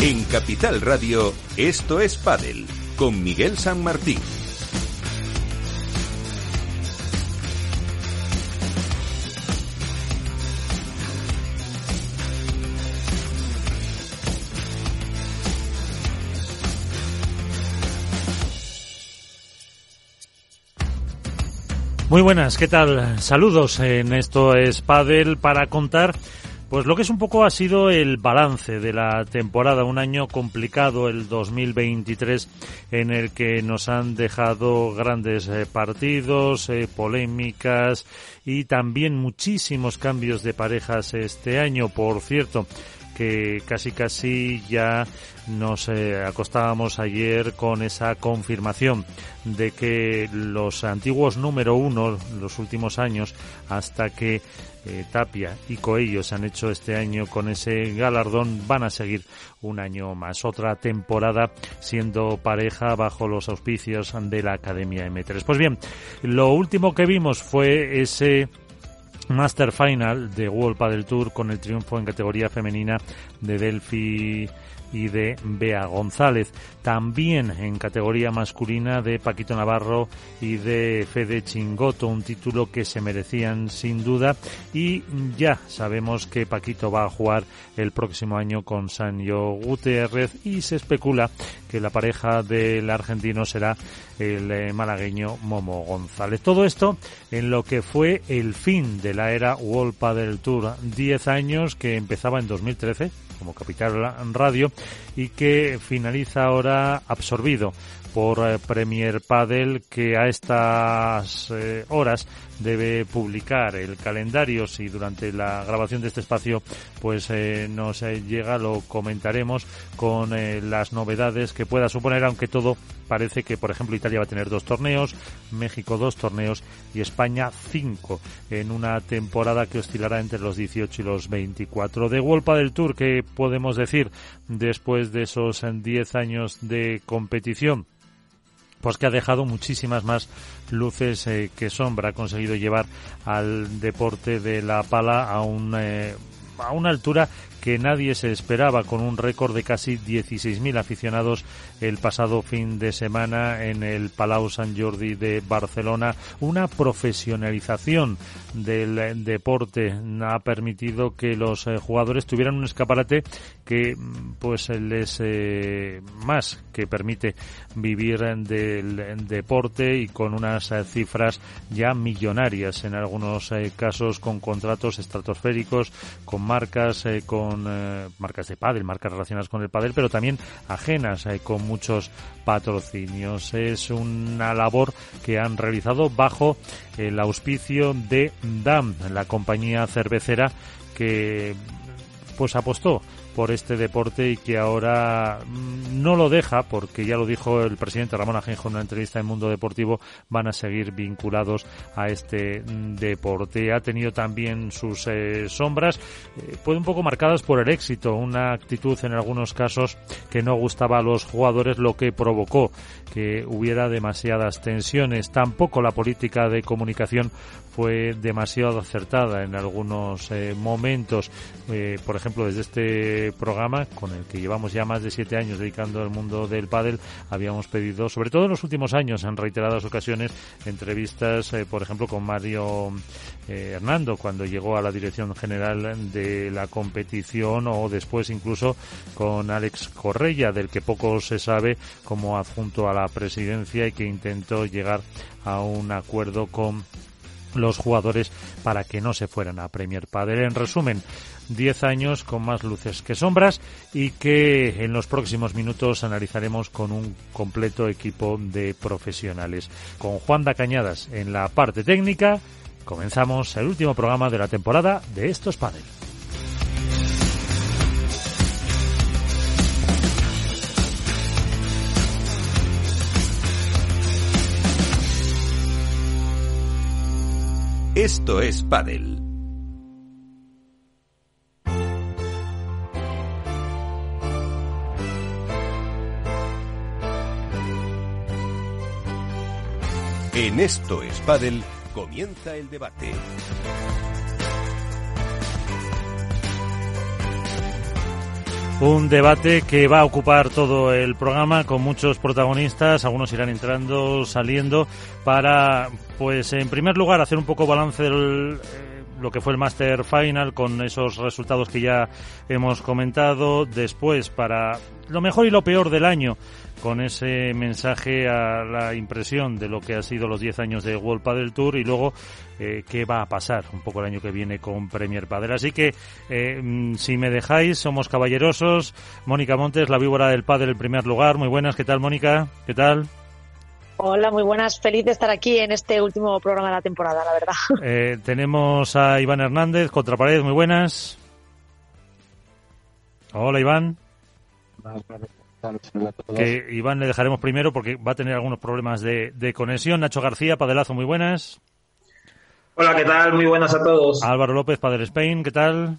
En Capital Radio, esto es Padel, con Miguel San Martín. Muy buenas, ¿qué tal? Saludos en esto es Padel para contar pues lo que es un poco ha sido el balance de la temporada, un año complicado el 2023 en el que nos han dejado grandes eh, partidos, eh, polémicas y también muchísimos cambios de parejas este año, por cierto que casi casi ya nos eh, acostábamos ayer con esa confirmación de que los antiguos número uno, los últimos años, hasta que eh, Tapia y Coello se han hecho este año con ese galardón, van a seguir un año más. Otra temporada siendo pareja bajo los auspicios de la Academia M3. Pues bien, lo último que vimos fue ese Master Final de World Padel Tour con el triunfo en categoría femenina de Delphi y de Bea González. También en categoría masculina de Paquito Navarro y de Fede Chingoto, un título que se merecían sin duda. Y ya sabemos que Paquito va a jugar el próximo año con Sanyo Gutiérrez y se especula la pareja del argentino será el eh, malagueño Momo González. Todo esto en lo que fue el fin de la era World Padel Tour. Diez años que empezaba en 2013 como Capital Radio y que finaliza ahora absorbido por eh, Premier Padel que a estas eh, horas debe publicar el calendario. Si durante la grabación de este espacio pues eh, nos llega lo comentaremos con las novedades que pueda suponer aunque todo parece que por ejemplo Italia va a tener dos torneos México dos torneos y España cinco en una temporada que oscilará entre los 18 y los 24 de World del Tour que podemos decir después de esos 10 años de competición pues que ha dejado muchísimas más luces eh, que sombra, ha conseguido llevar al deporte de la pala a un eh, a una altura que nadie se esperaba, con un récord de casi 16.000 aficionados el pasado fin de semana en el Palau Sant Jordi de Barcelona. Una profesionalización del deporte ha permitido que los eh, jugadores tuvieran un escaparate que mm, pues les eh, más que permite vivir del deporte y con unas eh, cifras ya millonarias en algunos casos con contratos estratosféricos con marcas con eh, marcas de pádel, marcas relacionadas con el pádel, pero también ajenas eh, con muchos patrocinios. Es una labor que han realizado bajo el auspicio de DAM, la compañía cervecera que pues apostó por este deporte y que ahora mm, no lo deja, porque ya lo dijo el presidente Ramón Ajenjo en una entrevista en Mundo Deportivo, van a seguir vinculados a este mm, deporte. Ha tenido también sus eh, sombras, eh, un poco marcadas por el éxito, una actitud en algunos casos que no gustaba a los jugadores, lo que provocó que hubiera demasiadas tensiones. Tampoco la política de comunicación fue demasiado acertada en algunos eh, momentos. Eh, por ejemplo, desde este programa, con el que llevamos ya más de siete años dedicando al mundo del pádel, habíamos pedido, sobre todo en los últimos años, en reiteradas ocasiones, entrevistas, eh, por ejemplo, con Mario Hernando, cuando llegó a la dirección general de la competición, o después incluso con Alex Correia, del que poco se sabe como adjunto a la presidencia y que intentó llegar a un acuerdo con los jugadores para que no se fueran a Premier Padel. En resumen, 10 años con más luces que sombras y que en los próximos minutos analizaremos con un completo equipo de profesionales. Con Juan da Cañadas en la parte técnica, comenzamos el último programa de la temporada de estos Padel. Esto es Padel. En Esto es Padel comienza el debate. Un debate que va a ocupar todo el programa con muchos protagonistas, algunos irán entrando, saliendo, para, pues, en primer lugar, hacer un poco balance del eh, lo que fue el Master Final con esos resultados que ya hemos comentado. Después, para lo mejor y lo peor del año, con ese mensaje a la impresión de lo que ha sido los 10 años de World Padel Tour y luego eh, qué va a pasar un poco el año que viene con Premier Padel. Así que, eh, mm, si me dejáis, somos caballerosos. Mónica Montes, la víbora del Padel, en primer lugar. Muy buenas, ¿qué tal, Mónica? ¿Qué tal? Hola, muy buenas. Feliz de estar aquí en este último programa de la temporada, la verdad. Eh, tenemos a Iván Hernández, Contrapared, muy buenas. Hola, Iván. Que Iván le dejaremos primero porque va a tener algunos problemas de, de conexión. Nacho García, Padelazo, muy buenas. Hola, ¿qué tal? Muy buenas a todos. Álvaro López, Padel Spain, ¿qué tal?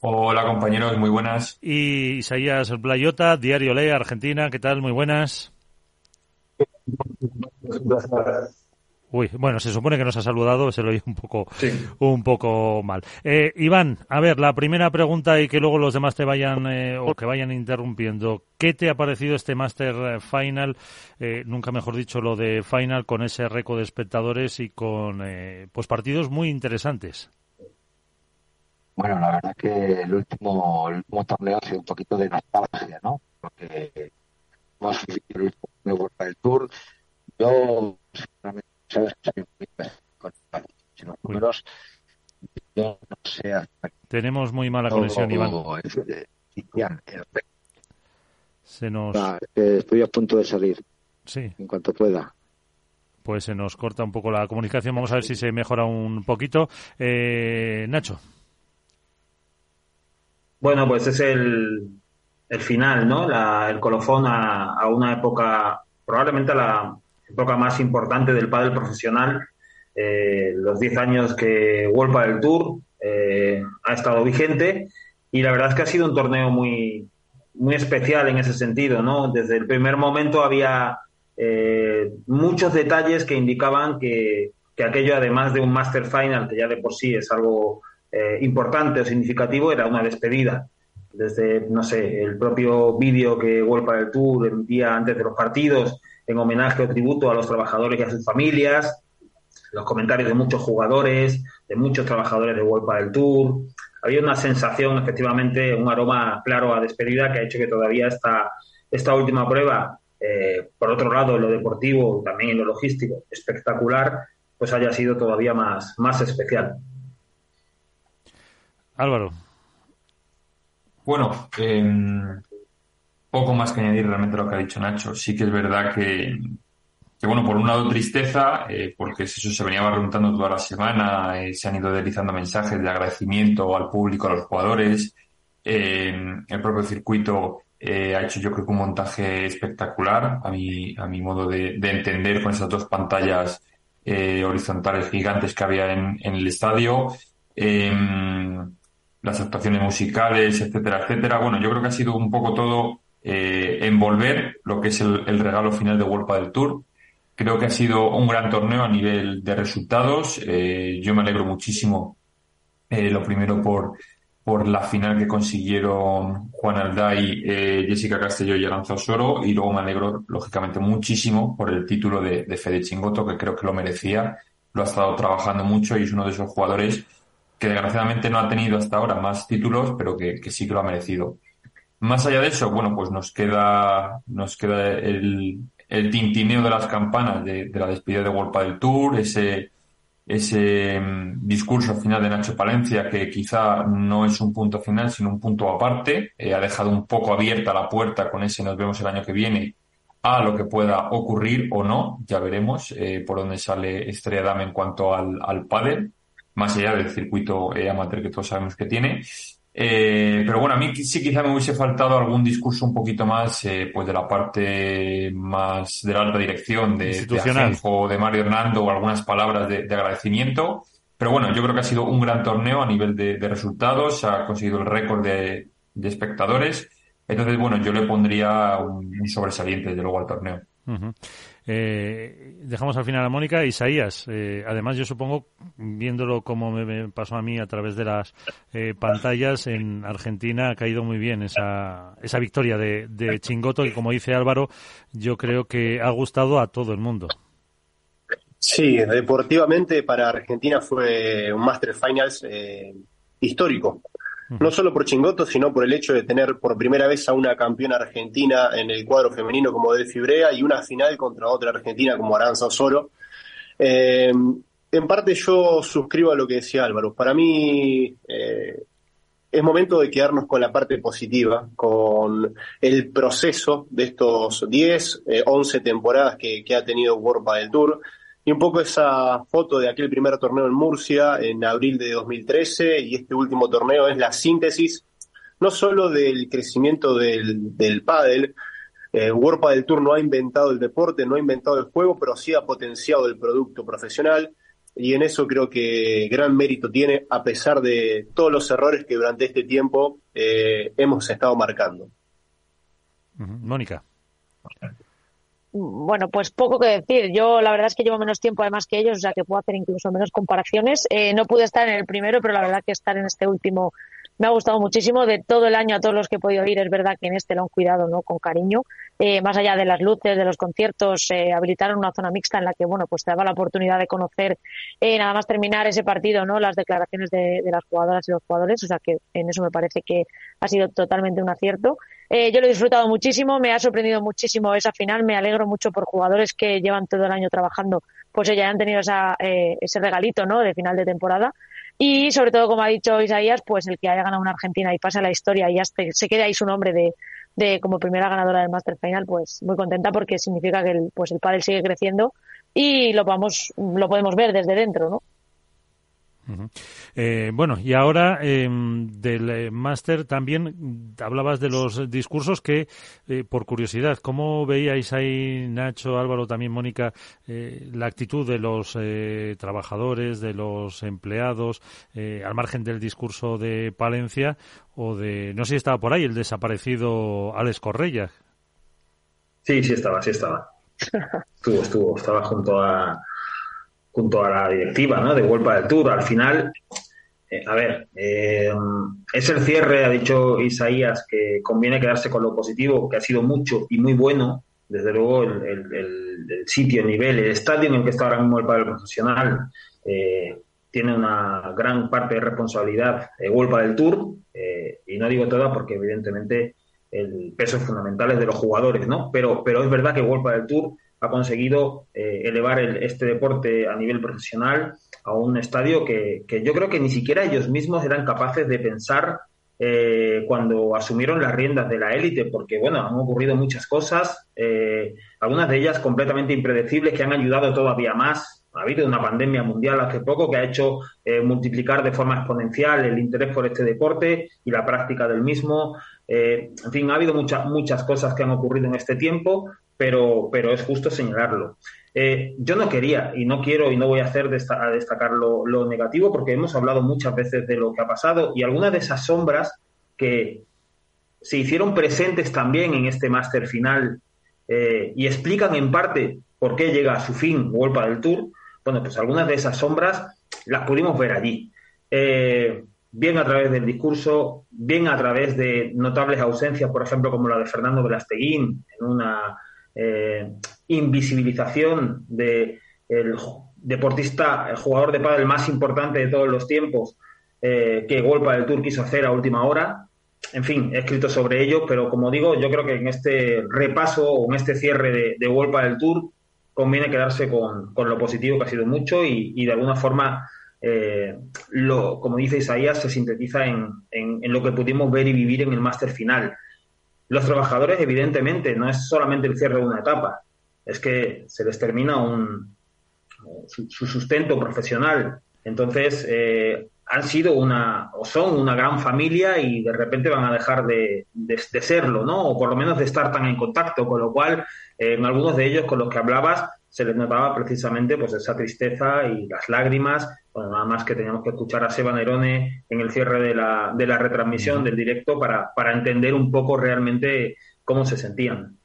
Hola compañeros, muy buenas. Y Isaías Blayota, Diario Ley, Argentina, ¿qué tal? Muy buenas. Uy, bueno, se supone que nos ha saludado, se lo oye un poco, un poco mal. Eh, Iván, a ver, la primera pregunta y que luego los demás te vayan eh, o que vayan interrumpiendo. ¿Qué te ha parecido este Master eh, Final? Eh, nunca mejor dicho lo de Final con ese récord de espectadores y con eh, pues partidos muy interesantes. Bueno, la verdad que el último, el último torneo ha sido un poquito de nostalgia, ¿no? Porque hemos vivido el último torneo del Tour. Yo, sinceramente, números, no Tenemos muy mala conexión, Iván. Se nos... Ah, eh, estoy a punto de salir. Sí. En cuanto pueda. Pues se nos corta un poco la comunicación. Vamos a ver si se mejora un poquito. Eh, Nacho. Bueno, pues es el, el final, ¿no? La, el colofón a, a, una época, probablemente a la época más importante del pádel profesional. Eh, los 10 años que World Padel Tour eh, ha estado vigente y la verdad es que ha sido un torneo muy, muy especial en ese sentido, ¿no? Desde el primer momento había eh, muchos detalles que indicaban que, que, aquello, además de un Master Final, que ya de por sí es algo eh, importante o significativo, era una despedida. Desde, no sé, el propio vídeo que World Padel Tour envía antes de los partidos en homenaje o tributo a los trabajadores y a sus familias, los comentarios de muchos jugadores, de muchos trabajadores de World Padel Tour, había una sensación, efectivamente, un aroma claro a despedida que ha hecho que todavía esta, esta última prueba, eh, por otro lado, en lo deportivo, también en lo logístico, espectacular, pues haya sido todavía más, más especial. Álvaro. Bueno, eh, poco más que añadir realmente a lo que ha dicho Nacho. Sí que es verdad que, que bueno, por un lado tristeza, eh, porque eso se venía preguntando toda la semana, eh, se han ido deslizando mensajes de agradecimiento al público, a los jugadores, eh, el propio circuito ha hecho yo creo que un montaje espectacular, a mi, a mi modo de, de entender, con esas dos pantallas horizontales gigantes que había en, en el estadio, las actuaciones musicales, etcétera, etcétera. Bueno, yo creo que ha sido un poco todo envolver lo que es el, regalo final de World del Tour, Creo que ha sido un gran torneo a nivel de resultados. Eh, yo me alegro muchísimo, eh, lo primero por, por la final que consiguieron Juan Alday, eh, Jessica Castelló y Aranza Osoro, y luego me alegro, lógicamente, muchísimo por el título de, de Fede Chingoto, que creo que lo merecía. Lo ha estado trabajando mucho y es uno de esos jugadores que desgraciadamente no ha tenido hasta ahora más títulos, pero que, que sí que lo ha merecido. Más allá de eso, bueno, pues nos queda, nos queda el, el tintineo de las campanas de, de la despedida de World del Tour, ese, ese um, discurso final de Nacho Palencia que quizá no es un punto final, sino un punto aparte, eh, ha dejado un poco abierta la puerta con ese nos vemos el año que viene a lo que pueda ocurrir o no, ya veremos eh, por dónde sale Estrella Dame en cuanto al, al pádel, más allá del circuito eh, amateur que todos sabemos que tiene. Eh, pero bueno, a mí sí quizá me hubiese faltado algún discurso un poquito más, eh, pues de la parte más de la alta dirección de, de de Mario Hernando o algunas palabras de, de, agradecimiento. Pero bueno, yo creo que ha sido un gran torneo a nivel de, de resultados, ha conseguido el récord de, espectadores. Entonces, bueno, yo le pondría un, un sobresaliente, desde luego, al torneo. Eh, dejamos al final a Mónica. Isaías, eh, además yo supongo, viéndolo como me, pasó a mí a través de las eh, pantallas, en Argentina ha caído muy bien esa, esa victoria de, de Chingoto y como dice Álvaro, yo creo que ha gustado a todo el mundo. Sí, deportivamente para Argentina fue un Master Finals histórico no solo por Chingoto, sino por el hecho de tener por primera vez a una campeona argentina en el cuadro femenino como Delphi Brea y una final contra otra argentina como Aranza Osoro. Eh, en parte yo suscribo a lo que decía Álvaro. Para mí eh, es momento de quedarnos con la parte positiva, con el proceso de estos 10, 11 eh, temporadas que, que ha tenido World del Tour y un poco esa foto de aquel primer torneo en Murcia en abril de 2013 y este último torneo es la síntesis no solo del crecimiento del, del pádel, eh, World Padel Tour no ha inventado el deporte, no ha inventado el juego, pero sí ha potenciado el producto profesional y en eso creo que gran mérito tiene a pesar de todos los errores que durante este tiempo eh, hemos estado marcando. Mónica bueno, pues poco que decir. Yo la verdad es que llevo menos tiempo además que ellos, o sea que puedo hacer incluso menos comparaciones. Eh, no pude estar en el primero, pero la verdad que estar en este último me ha gustado muchísimo. De todo el año a todos los que he podido ir, es verdad que en este lo han cuidado, ¿no? Con cariño. Eh, más allá de las luces, de los conciertos, eh, habilitaron una zona mixta en la que, bueno, pues te daba la oportunidad de conocer, eh, nada más terminar ese partido, ¿no? Las declaraciones de, de, las jugadoras y los jugadores. O sea que en eso me parece que ha sido totalmente un acierto. Eh, yo lo he disfrutado muchísimo, me ha sorprendido muchísimo esa final. Me alegro mucho por jugadores que llevan todo el año trabajando, pues ya han tenido esa, eh, ese regalito, ¿no? De final de temporada. Y sobre todo, como ha dicho Isaías, pues el que haya ganado una Argentina y pasa la historia y ya se quede ahí su nombre de, de como primera ganadora del Master Final, pues muy contenta porque significa que el, pues el pádel sigue creciendo y lo vamos, lo podemos ver desde dentro, ¿no? Eh, bueno, y ahora em, del eh, máster también hablabas de los discursos que, eh, por curiosidad, ¿cómo veíais ahí, Nacho, Álvaro, también Mónica, la actitud de los trabajadores, de los empleados, al margen del discurso de Palencia o de, no sé si estaba por ahí, el desaparecido Alex Correia? Sí, sí estaba, sí estaba. Estuvo, estuvo, estaba junto a junto a la directiva ¿no? de Vuelta del Tour. Al final, eh, a ver, eh, es el cierre, ha dicho Isaías, que conviene quedarse con lo positivo, que ha sido mucho y muy bueno. Desde luego, el, sitio, el nivel, el estadio en el que está ahora mismo el padre profesional eh, tiene una gran parte de responsabilidad de Vuelta del Tour. y no digo toda porque, evidentemente, el peso fundamental es de los jugadores, ¿no? Pero, pero es verdad que Vuelta del Tour ha conseguido eh, elevar este deporte a nivel profesional a un estadio que, yo creo que ni siquiera ellos mismos eran capaces de pensar eh, cuando asumieron las riendas de la élite, porque bueno, han ocurrido muchas cosas, eh, algunas de ellas completamente impredecibles que han ayudado todavía más. Ha habido una pandemia mundial hace poco que ha hecho multiplicar de forma exponencial el interés por este deporte y la práctica del mismo. en fin, ha habido muchas muchas cosas que han ocurrido en este tiempo, pero, pero es justo señalarlo. Eh, yo no quería y no quiero y no voy a hacer a destacar lo, negativo porque hemos hablado muchas veces de lo que ha pasado y algunas de esas sombras que se hicieron presentes también en este máster final eh, y explican en parte por qué llega a su fin World del Tour, bueno, pues algunas de esas sombras las pudimos ver allí. Eh, bien a través del discurso, bien a través de notables ausencias, por ejemplo, como la de Fernando Velasteguín en una eh, invisibilización de el deportista, el jugador de pádel más importante de todos los tiempos, eh, que Golpa del Tour quiso hacer a última hora. En fin, he escrito sobre ello, pero como digo, yo creo que en este repaso o en este cierre de, de Golpa del Tour conviene quedarse con, lo positivo que ha sido mucho y, de alguna forma, eh, lo, como dice Isaías, se sintetiza en, en, lo que pudimos ver y vivir en el máster final. Los trabajadores, evidentemente, no es solamente el cierre de una etapa, es que se les termina un, su, sustento profesional. Entonces, eh, han sido una, o son una gran familia y de repente van a dejar de, de, serlo, ¿no? O por lo menos de estar tan en contacto, con lo cual, eh, en algunos de ellos con los que hablabas, se les notaba precisamente pues esa tristeza y las lágrimas, bueno, nada más que teníamos que escuchar a Seba Nerone en el cierre de la, de la retransmisión del directo para, para entender un poco realmente cómo se sentían.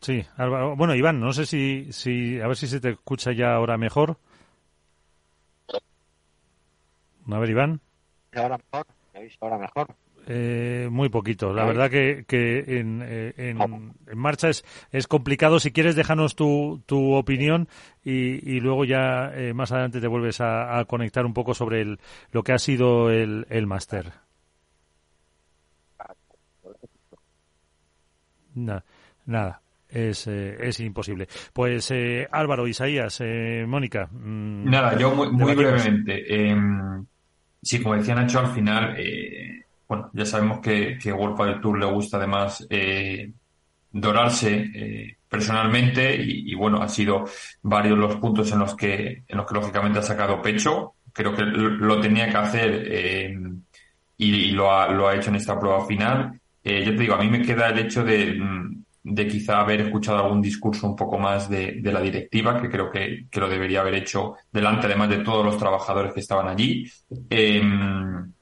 Sí, bueno, Iván, no sé si, si, a ver si se te escucha ya ahora mejor. A ver, Iván. Ahora mejor, ¿me ahora mejor? Eh, muy poquito. La verdad que, que en, eh, en, marcha es, es complicado. Si quieres, déjanos tu, tu opinión y, y luego ya eh, más adelante te vuelves a, conectar un poco sobre el, lo que ha sido el, el máster. Nada, nada es, eh, es imposible. Pues eh, Álvaro, Isaías, eh, Mónica. Mm, Nada, yo muy, muy brevemente. Eh, sí, como decía Nacho, al final, eh, bueno, ya sabemos que, que World del Tour le gusta además dorarse personalmente y, bueno, ha sido varios los puntos en los que, en los que lógicamente ha sacado pecho. Creo que lo tenía que hacer y, lo, ha, lo ha hecho en esta prueba final. yo te digo, a mí me queda el hecho de mm, de quizá haber escuchado algún discurso un poco más de, de la directiva, que creo que, que, lo debería haber hecho delante, además de todos los trabajadores que estaban allí. Em,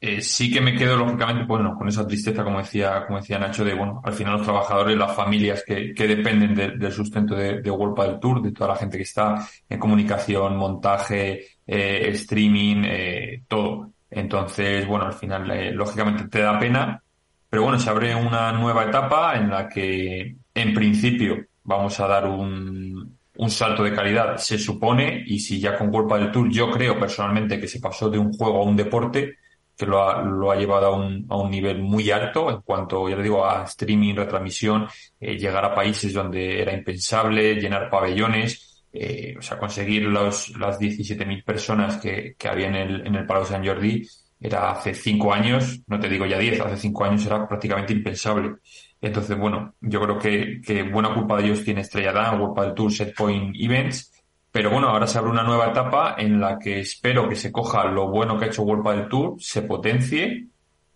eh, sí que me quedo, lógicamente, bueno, con esa tristeza, como decía, como decía Nacho, de, bueno, al final los trabajadores, las familias que, que dependen del sustento de, de del Tour, de toda la gente que está en comunicación, montaje, eh, streaming, eh, todo. Entonces, bueno, al final, lógicamente te da pena, pero bueno, se abre una nueva etapa en la que, en principio, vamos a dar un, un salto de calidad, se supone, y si ya con culpa del Tour, yo creo personalmente que se pasó de un juego a un deporte, que lo ha, lo ha llevado a un, a un nivel muy alto en cuanto, ya le digo, a streaming, retransmisión, eh, llegar a países donde era impensable, llenar pabellones, eh, o sea, conseguir los, las 17.000 personas que, había en el, en el Palau San Jordi, era hace cinco años, no te digo ya diez, hace cinco años era prácticamente impensable. Entonces, bueno, yo creo que, que buena culpa de ellos tiene Estrella Dan, World del Tour, Setpoint Events, pero bueno, ahora se abre una nueva etapa en la que espero que se coja lo bueno que ha hecho World del Tour, se potencie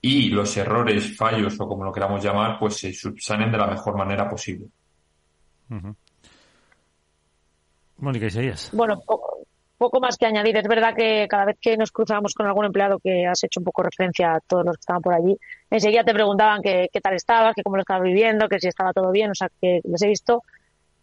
y los errores, fallos o como lo queramos llamar, pues se subsanen de la mejor manera posible. Mónica Isaías. Bueno, poco más que añadir. Es verdad que cada vez que nos cruzábamos con algún empleado que has hecho un poco referencia a todos los que estaban por allí, enseguida te preguntaban qué tal estabas, que cómo lo estabas viviendo, que si estaba todo bien. O sea, que les he visto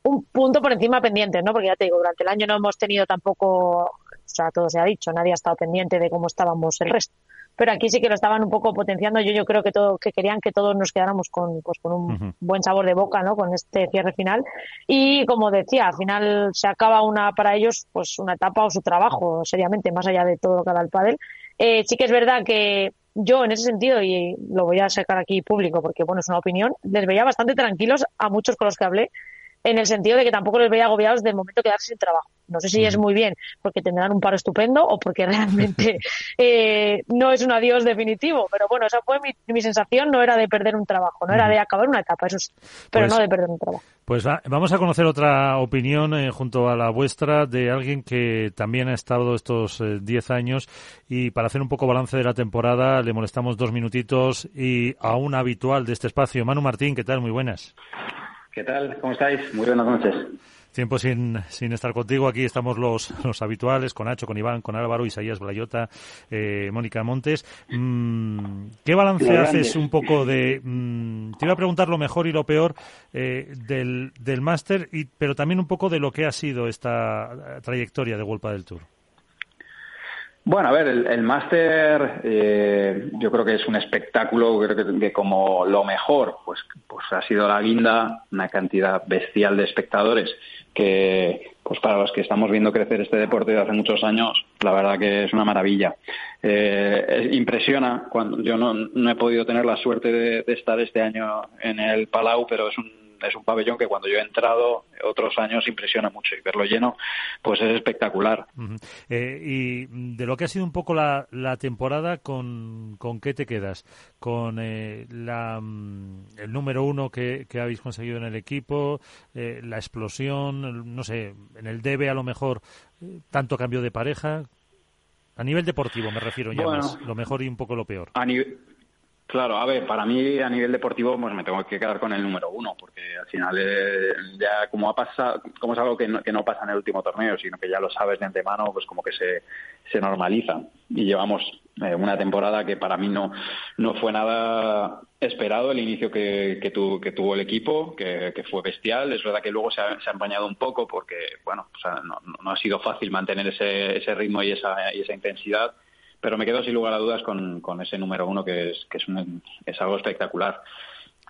un punto por encima pendiente, ¿no? Porque ya te digo, durante el año no hemos tenido tampoco, o sea, todo se ha dicho, nadie ha estado pendiente de cómo estábamos el resto pero aquí sí que lo estaban un poco potenciando. Yo, yo creo que todo, que querían que todos nos quedáramos con, pues, con un buen sabor de boca, ¿no? Con este cierre final. Y como decía, al final se acaba una, para ellos, pues una etapa o su trabajo, seriamente, más allá de todo lo que da el pádel. Eh, sí que es verdad que yo en ese sentido, y lo voy a sacar aquí público porque bueno, es una opinión, les veía bastante tranquilos a muchos con los que hablé, en el sentido de que tampoco les veía agobiados del momento de quedarse sin trabajo. No sé si es muy bien porque tendrán un paro estupendo o porque realmente eh, no es un adiós definitivo, pero bueno, esa fue mi, mi, sensación, no era de perder un trabajo, no era de acabar una etapa, eso sí, pero pues no de perder un trabajo. Pues vamos a conocer otra opinión eh, junto a la vuestra de alguien que también ha estado estos 10 eh, años y para hacer un poco balance de la temporada le molestamos dos minutitos y a un habitual de este espacio. Manu Martín, ¿qué tal? Muy buenas. ¿Qué tal? ¿Cómo estáis? Muy buenas noches. Tiempo sin, sin estar contigo. Aquí estamos los, los habituales, con Nacho, con Iván, con Álvaro, Isaías Blayota, eh, Mónica Montes. Mm, ¿Qué balance haces un poco de... Mm, te iba a preguntar lo mejor y lo peor eh, del, del máster, pero también un poco de lo que ha sido esta trayectoria de Golpa del Tour. Bueno, a ver, el, máster eh, yo creo que es un espectáculo creo que, como lo mejor, pues, pues ha sido la guinda, una cantidad bestial de espectadores que, pues para los que estamos viendo crecer este deporte de hace muchos años, la verdad que es una maravilla. Eh, impresiona, cuando yo no, no, he podido tener la suerte de, de estar este año en el Palau, pero es un es un pabellón que cuando yo he entrado otros años impresiona mucho y verlo lleno pues es espectacular. Eh, y de lo que ha sido un poco la, la temporada, ¿con, ¿con qué te quedas? ¿Con eh, la, mm, el número uno que, que habéis conseguido en el equipo, eh, la explosión, no sé, en el debe a lo mejor tanto cambio de pareja? A nivel deportivo me refiero ya más, lo mejor y un poco lo peor. A, nivel Claro, a ver, para mí a nivel deportivo pues me tengo que quedar con el número uno, porque al final eh, ya como ha pasado, como es algo que no, que no pasa en el último torneo, sino que ya lo sabes de antemano, pues como que se, se normaliza. Y llevamos eh, una temporada que para mí no, no fue nada esperado el inicio que, que, que tuvo el equipo, que, que, fue bestial. Es verdad que luego se ha, se ha empañado un poco porque, bueno, no, no, ha sido fácil mantener ese, ese ritmo y esa, y esa intensidad pero me quedo sin lugar a dudas con, con ese número uno que es, que es, un, es algo espectacular.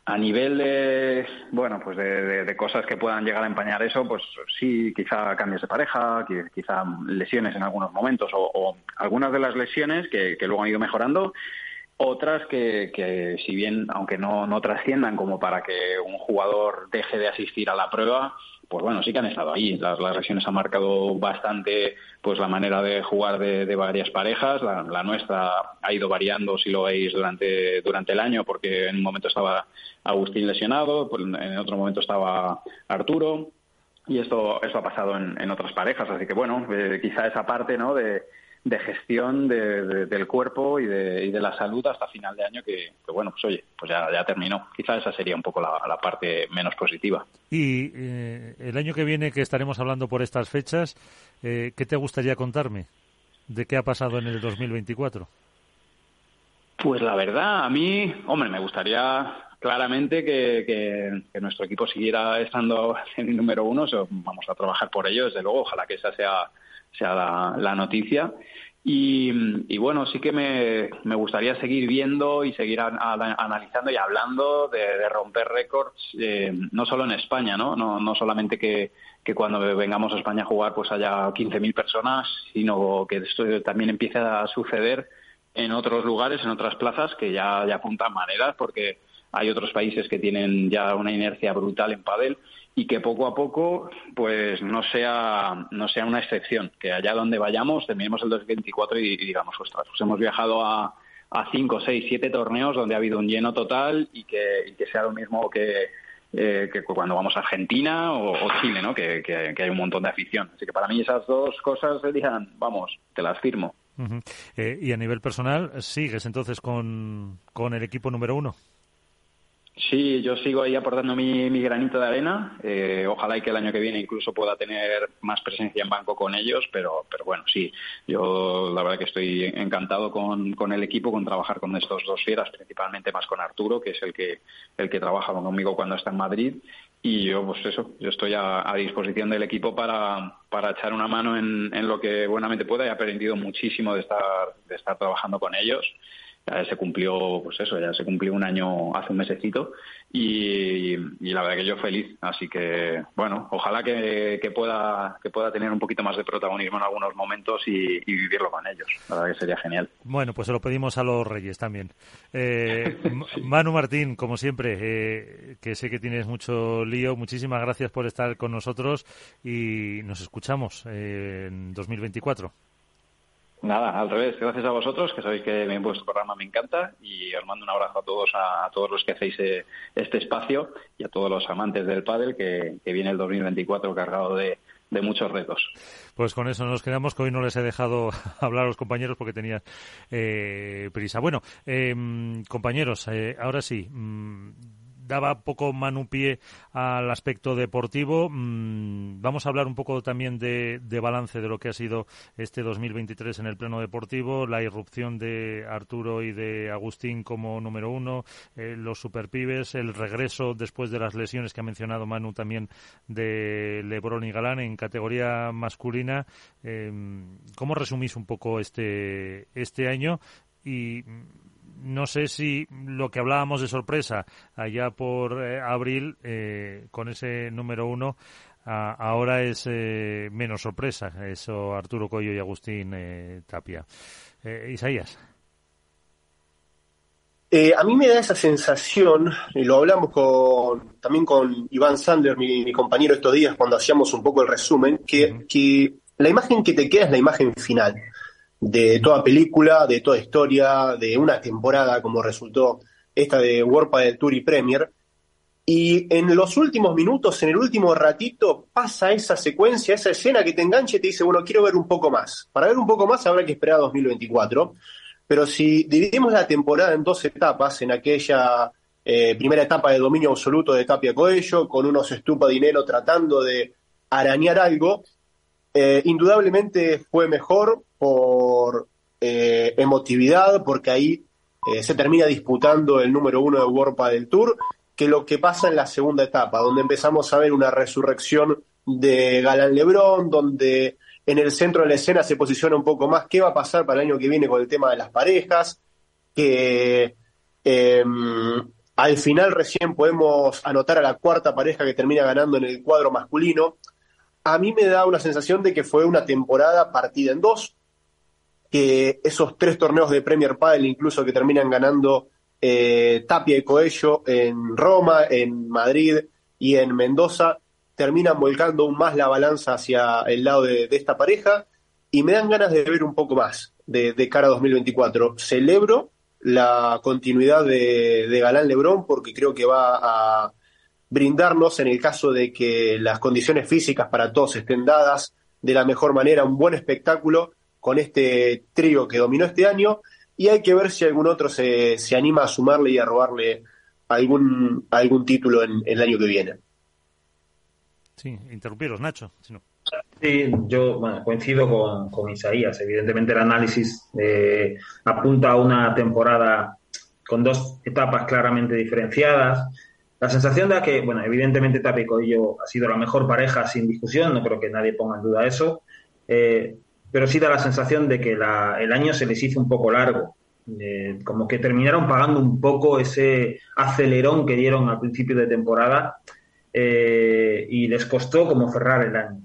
A nivel de, bueno, pues de, de, cosas que puedan llegar a empañar eso, pues sí, quizá cambios de pareja, quizá lesiones en algunos momentos o, o algunas de las lesiones que, que, luego han ido mejorando, otras que, que si bien, aunque no, no trasciendan como para que un jugador deje de asistir a la prueba, pues bueno, sí que han estado ahí. Las, las lesiones han marcado bastante pues la manera de jugar de, varias parejas. La, la, nuestra ha ido variando, si lo veis, durante, durante el año, porque en un momento estaba Agustín lesionado, pues en otro momento estaba Arturo. Y esto, esto ha pasado en, en otras parejas. Así que bueno, eh, quizá esa parte ¿no? de, de gestión de, de, del cuerpo y de, y de, la salud hasta final de año que, que bueno, pues oye, pues ya, ya, terminó. Quizá esa sería un poco la, la parte menos positiva. Y eh, el año que viene que estaremos hablando por estas fechas, eh, ¿qué te gustaría contarme de qué ha pasado en el 2024? Pues la verdad, a mí, hombre, me gustaría claramente que, que, que, nuestro equipo siguiera estando en el número uno. So, vamos a trabajar por ello, desde luego. Ojalá que esa sea sea la, noticia. Y, y, bueno, sí que me, me, gustaría seguir viendo y seguir a, a, analizando y hablando de, de romper récords, eh, no solo en España, ¿no? No, no solamente que, que, cuando vengamos a España a jugar pues haya 15.000 personas, sino que esto también empiece a suceder en otros lugares, en otras plazas que ya, ya apuntan maneras, porque hay otros países que tienen ya una inercia brutal en pádel y que poco a poco pues no sea no sea una excepción que allá donde vayamos terminemos el 2024 y, y digamos ostras pues hemos viajado a a cinco seis siete torneos donde ha habido un lleno total y que, y que sea lo mismo que eh, que cuando vamos a Argentina o, o Chile, ¿no? Que, que, hay un montón de afición. Así que para mí esas dos cosas serían, vamos, te las firmo. Eh, y a nivel personal, ¿sigues entonces con, con el equipo número uno? Sí, yo sigo ahí aportando mi, granito de arena. Eh, ojalá y que el año que viene incluso pueda tener más presencia en banco con ellos, pero, pero bueno, sí, yo la verdad que estoy encantado con, con el equipo, con trabajar con estos dos fieras, principalmente más con Arturo, que es el que, el que trabaja conmigo cuando está en Madrid. Y yo, pues eso, yo estoy a, a disposición del equipo para, para echar una mano en, en lo que buenamente pueda. He aprendido muchísimo de estar, de estar trabajando con ellos ya se cumplió, pues eso, ya se cumplió un año hace un mesecito y, y la verdad que yo feliz. Así que, bueno, ojalá que, que, pueda, que pueda tener un poquito más de protagonismo en algunos momentos y, y, vivirlo con ellos. La verdad que sería genial. Bueno, pues se lo pedimos a los Reyes también. Eh, Manu Martín, como siempre, eh, que sé que tienes mucho lío, muchísimas gracias por estar con nosotros y nos escuchamos eh, en 2024. Nada, al revés. Gracias a vosotros, que sabéis que vuestro programa me encanta y os mando un abrazo a todos, a, todos los que hacéis eh, este espacio y a todos los amantes del pádel que, viene el 2024 cargado de, muchos retos. Pues con eso nos quedamos, que hoy no les he dejado hablar a los compañeros porque tenían eh, prisa. Bueno, eh, compañeros, eh, ahora sí. Mmm, daba poco mano pie al aspecto deportivo. Mm, vamos a hablar un poco también de, balance de lo que ha sido este 2023 en el plano deportivo, la irrupción de Arturo y de Agustín como número uno, eh, los superpibes, el regreso después de las lesiones que ha mencionado Manu también de Lebron y Galán en categoría masculina. Eh, ¿Cómo resumís un poco este, este año? Y no sé si lo que hablábamos de sorpresa allá por eh, abril eh, con ese número uno a, ahora es eh, menos sorpresa. Eso Arturo Coello y Agustín eh, Tapia. Eh, Isaías. A mí me da esa sensación y lo hablamos con también con Iván Sander mi, mi compañero estos días cuando hacíamos un poco el resumen que, uh -huh. que la imagen que te queda es la imagen final de toda película, de toda historia, de una temporada como resultó esta de World del Tour y Premier. Y en los últimos minutos, en el último ratito, pasa esa secuencia, esa escena que te engancha y te dice, bueno, quiero ver un poco más. Para ver un poco más habrá que esperar a 2024. pero si dividimos la temporada en dos etapas, en aquella eh, primera etapa de dominio absoluto de Tapia Coello, con unos estupa dinero tratando de arañar algo, eh, indudablemente fue mejor por eh, emotividad, porque ahí se termina disputando el número uno de World del Tour, que lo que pasa en la segunda etapa, donde empezamos a ver una resurrección de Galán Lebrón, donde en el centro de la escena se posiciona un poco más qué va a pasar para el año que viene con el tema de las parejas, que em, al final recién podemos anotar a la cuarta pareja que termina ganando en el cuadro masculino. A mí me da una sensación de que fue una temporada partida en dos, que esos tres torneos de Premier Padel incluso que terminan ganando eh, Tapia y Coello en Roma, en Madrid y en Mendoza, terminan volcando aún más la balanza hacia el lado de, esta pareja y me dan ganas de ver un poco más de, cara a 2024. Celebro la continuidad de, de Galán Lebrón porque creo que va a brindarnos, en el caso de que las condiciones físicas para todos estén dadas de la mejor manera, un buen espectáculo con este trío que dominó este año y hay que ver si algún otro se, se anima a sumarle y a robarle algún, algún título en el año que viene. Sí, interrumpiros, Nacho. Sí, yo coincido con, Isaías. Evidentemente el análisis eh, apunta a una temporada con dos etapas claramente diferenciadas. La sensación de que, bueno, evidentemente Tapi Coello ha sido la mejor pareja sin discusión, no creo que nadie ponga en duda eso, eh, pero sí da la sensación de que el año se les hizo un poco largo, eh, como que terminaron pagando un poco ese acelerón que dieron al principio de temporada eh, y les costó como cerrar el año.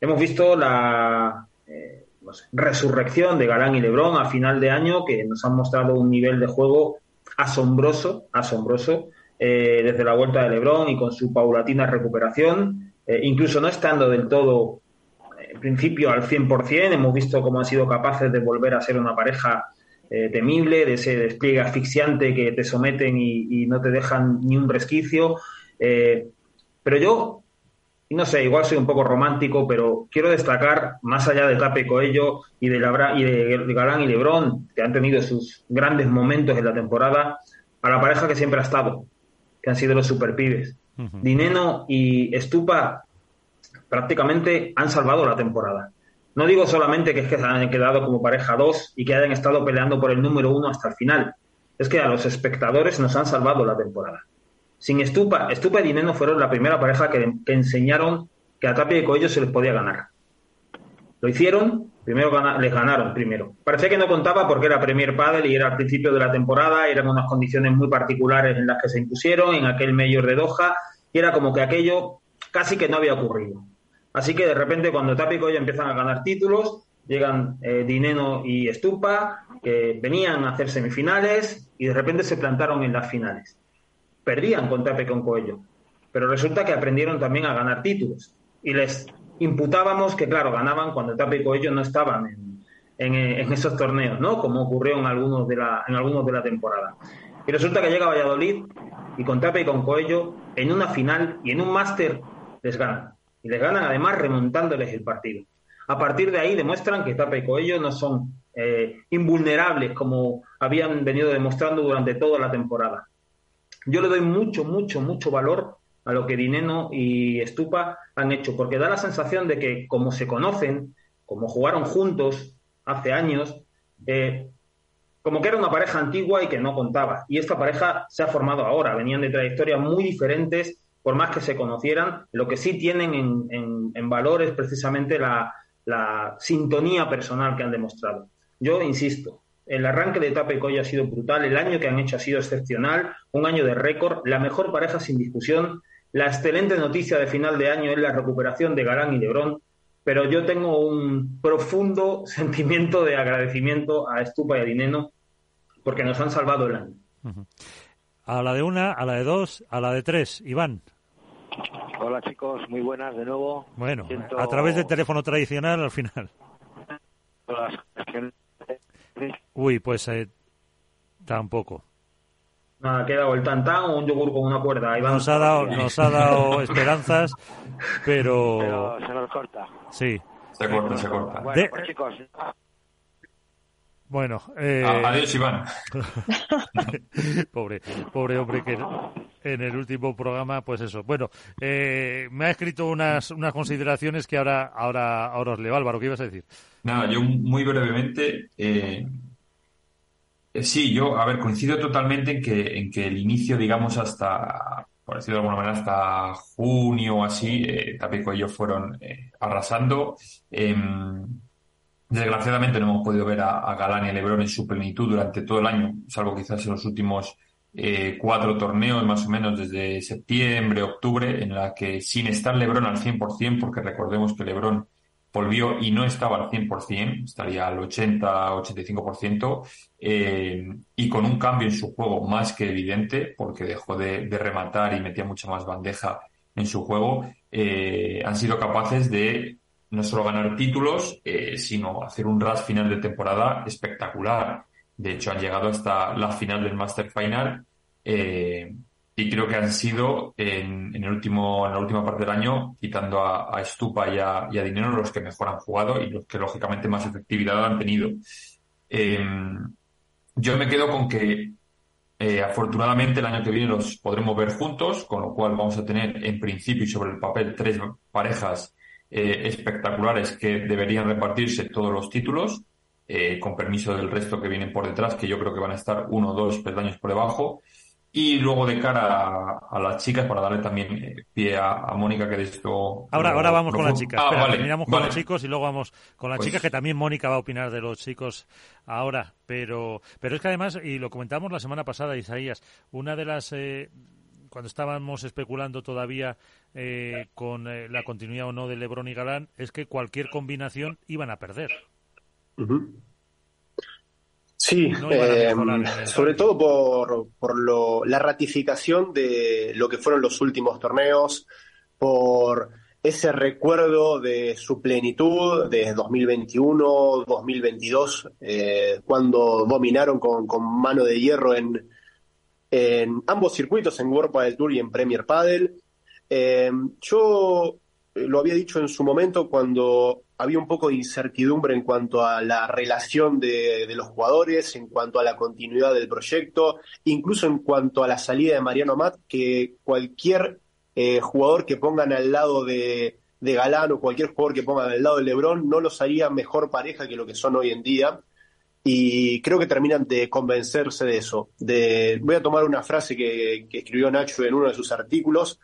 Hemos visto la eh, resurrección de Galán y Lebrón a final de año que nos han mostrado un nivel de juego asombroso, asombroso, desde la vuelta de Lebrón y con su paulatina recuperación, incluso no estando del todo en principio al 100%, hemos visto cómo han sido capaces de volver a ser una pareja temible, de ese despliegue asfixiante que te someten y, no te dejan ni un resquicio. Pero yo, no sé, igual soy un poco romántico, pero quiero destacar, más allá de Tape Coello y de, y de Galán y Lebrón, que han tenido sus grandes momentos en la temporada, a la pareja que siempre ha estado, que han sido los superpibes. Dineno y Estupa prácticamente han salvado la temporada. No digo solamente que es que se han quedado como pareja dos y que hayan estado peleando por el número uno hasta el final. Es que a los espectadores nos han salvado la temporada. Sin Estupa, Estupa y Dineno fueron la primera pareja que, enseñaron que a Tapia y Coello se les podía ganar. Lo hicieron, primero les ganaron primero. Parecía que no contaba porque era Premier Padel y era al principio de la temporada, eran unas condiciones muy particulares en las que se impusieron, en aquel Mayor de Doha, y era como que aquello casi que no había ocurrido. Así que de repente cuando Tapia y Coello empiezan a ganar títulos, llegan eh, Dineno y Estupa, que venían a hacer semifinales y de repente se plantaron en las finales perdían con Tape con Coello. Pero resulta que aprendieron también a ganar títulos. Y les imputábamos que, claro, ganaban cuando Tape y Coello no estaban en, en, esos torneos, ¿no? Como ocurrió en algunos, de la, en algunos de la temporada. Y resulta que llega Valladolid y con Tape y con Coello en una final y en un máster les ganan. Y les ganan además remontándoles el partido. A partir de ahí demuestran que Tape y Coello no son eh, invulnerables como habían venido demostrando durante toda la temporada. Yo le doy mucho, mucho, mucho valor a lo que Dineno y Estupa han hecho, porque da la sensación de que como se conocen, como jugaron juntos hace años, eh, como que era una pareja antigua y que no contaba. Y esta pareja se ha formado ahora, venían de trayectorias muy diferentes, por más que se conocieran, lo que sí tienen en, en, valor es precisamente la, la sintonía personal que han demostrado. Yo insisto, el arranque de etapa y Coya ha sido brutal, el año que han hecho ha sido excepcional, un año de récord, la mejor pareja sin discusión. La excelente noticia de final de año es la recuperación de Galán y Lebrón, pero yo tengo un profundo sentimiento de agradecimiento a Estupa y a Dineno porque nos han salvado el año. A la de una, a la de dos, a la de tres. Iván. Hola chicos, muy buenas de nuevo. Bueno, a través del teléfono tradicional al final. Uy, pues eh, tampoco. Nada, ha quedado el tantán o un yogur con una cuerda. nos, ha dado, nos ha dado esperanzas, pero... pero... se nos corta. Sí. Se corta, se corta. Bueno, pues, chicos, Bueno, eh... adiós Iván. pobre, pobre hombre que en el último programa, pues eso. Bueno, eh, me ha escrito unas, unas consideraciones que ahora, ahora, ahora os leo. Álvaro, ¿qué ibas a decir? Nada, yo muy brevemente. Eh, sí, yo, a ver, coincido totalmente en que, en que el inicio, digamos, hasta, por decirlo de alguna manera, hasta junio o así, eh, Tapico y ellos fueron eh, arrasando. Em, desgraciadamente no hemos podido ver a, Galán y a Lebron en su plenitud durante todo el año, salvo quizás en los últimos eh, cuatro torneos más o menos desde septiembre, octubre, en la que sin estar Lebron al 100%, porque recordemos que Lebron volvió y no estaba al 100%, estaría al 80-85%, eh, y con un cambio en su juego más que evidente, porque dejó de, rematar y metía mucha más bandeja en su juego, eh, han sido capaces de no solo ganar títulos, eh, sino hacer un rush final de temporada espectacular. De hecho, han llegado hasta la final del Master Final eh, y creo que han sido en, el último, en la última parte del año, quitando a, Stupa y a, Dinero, los que mejor han jugado y los que lógicamente más efectividad han tenido. Eh, yo me quedo con que afortunadamente el año que viene los podremos ver juntos, con lo cual vamos a tener en principio y sobre el papel tres parejas eh, espectaculares que deberían repartirse todos los títulos, eh, con permiso del resto que vienen por detrás, que yo creo que van a estar uno o dos peldaños por debajo. Y luego de cara a, las chicas, para darle también eh, pie a, Mónica, que de esto... Ahora, ahora vamos con las chicas. Ah, terminamos con los chicos y luego vamos con las pues chicas, que también Mónica va a opinar de los chicos ahora. Pero, pero es que además, y lo comentamos la semana pasada, Isaías, una de las cuando estábamos especulando todavía eh, con eh, la continuidad o no de Lebron y Galán, es que cualquier combinación iban a perder. Sí, eh, sobre todo por, por lo, la ratificación de lo que fueron los últimos torneos, por ese recuerdo de su plenitud de 2021, 2022, cuando dominaron con, con, mano de hierro en, en ambos circuitos, en World Padel Tour y en Premier Padel. Eh, yo eh, lo había dicho en su momento cuando había un poco de incertidumbre en cuanto a la relación de, los jugadores, en cuanto a la continuidad del proyecto, incluso en cuanto a la salida de Mariano Matt, que cualquier eh, jugador que pongan al lado de, Galán o cualquier jugador que pongan al lado de Lebron no los haría mejor pareja que lo que son hoy en día y creo que terminan de convencerse de eso. De, voy a tomar una frase que, escribió Nacho en uno de sus artículos,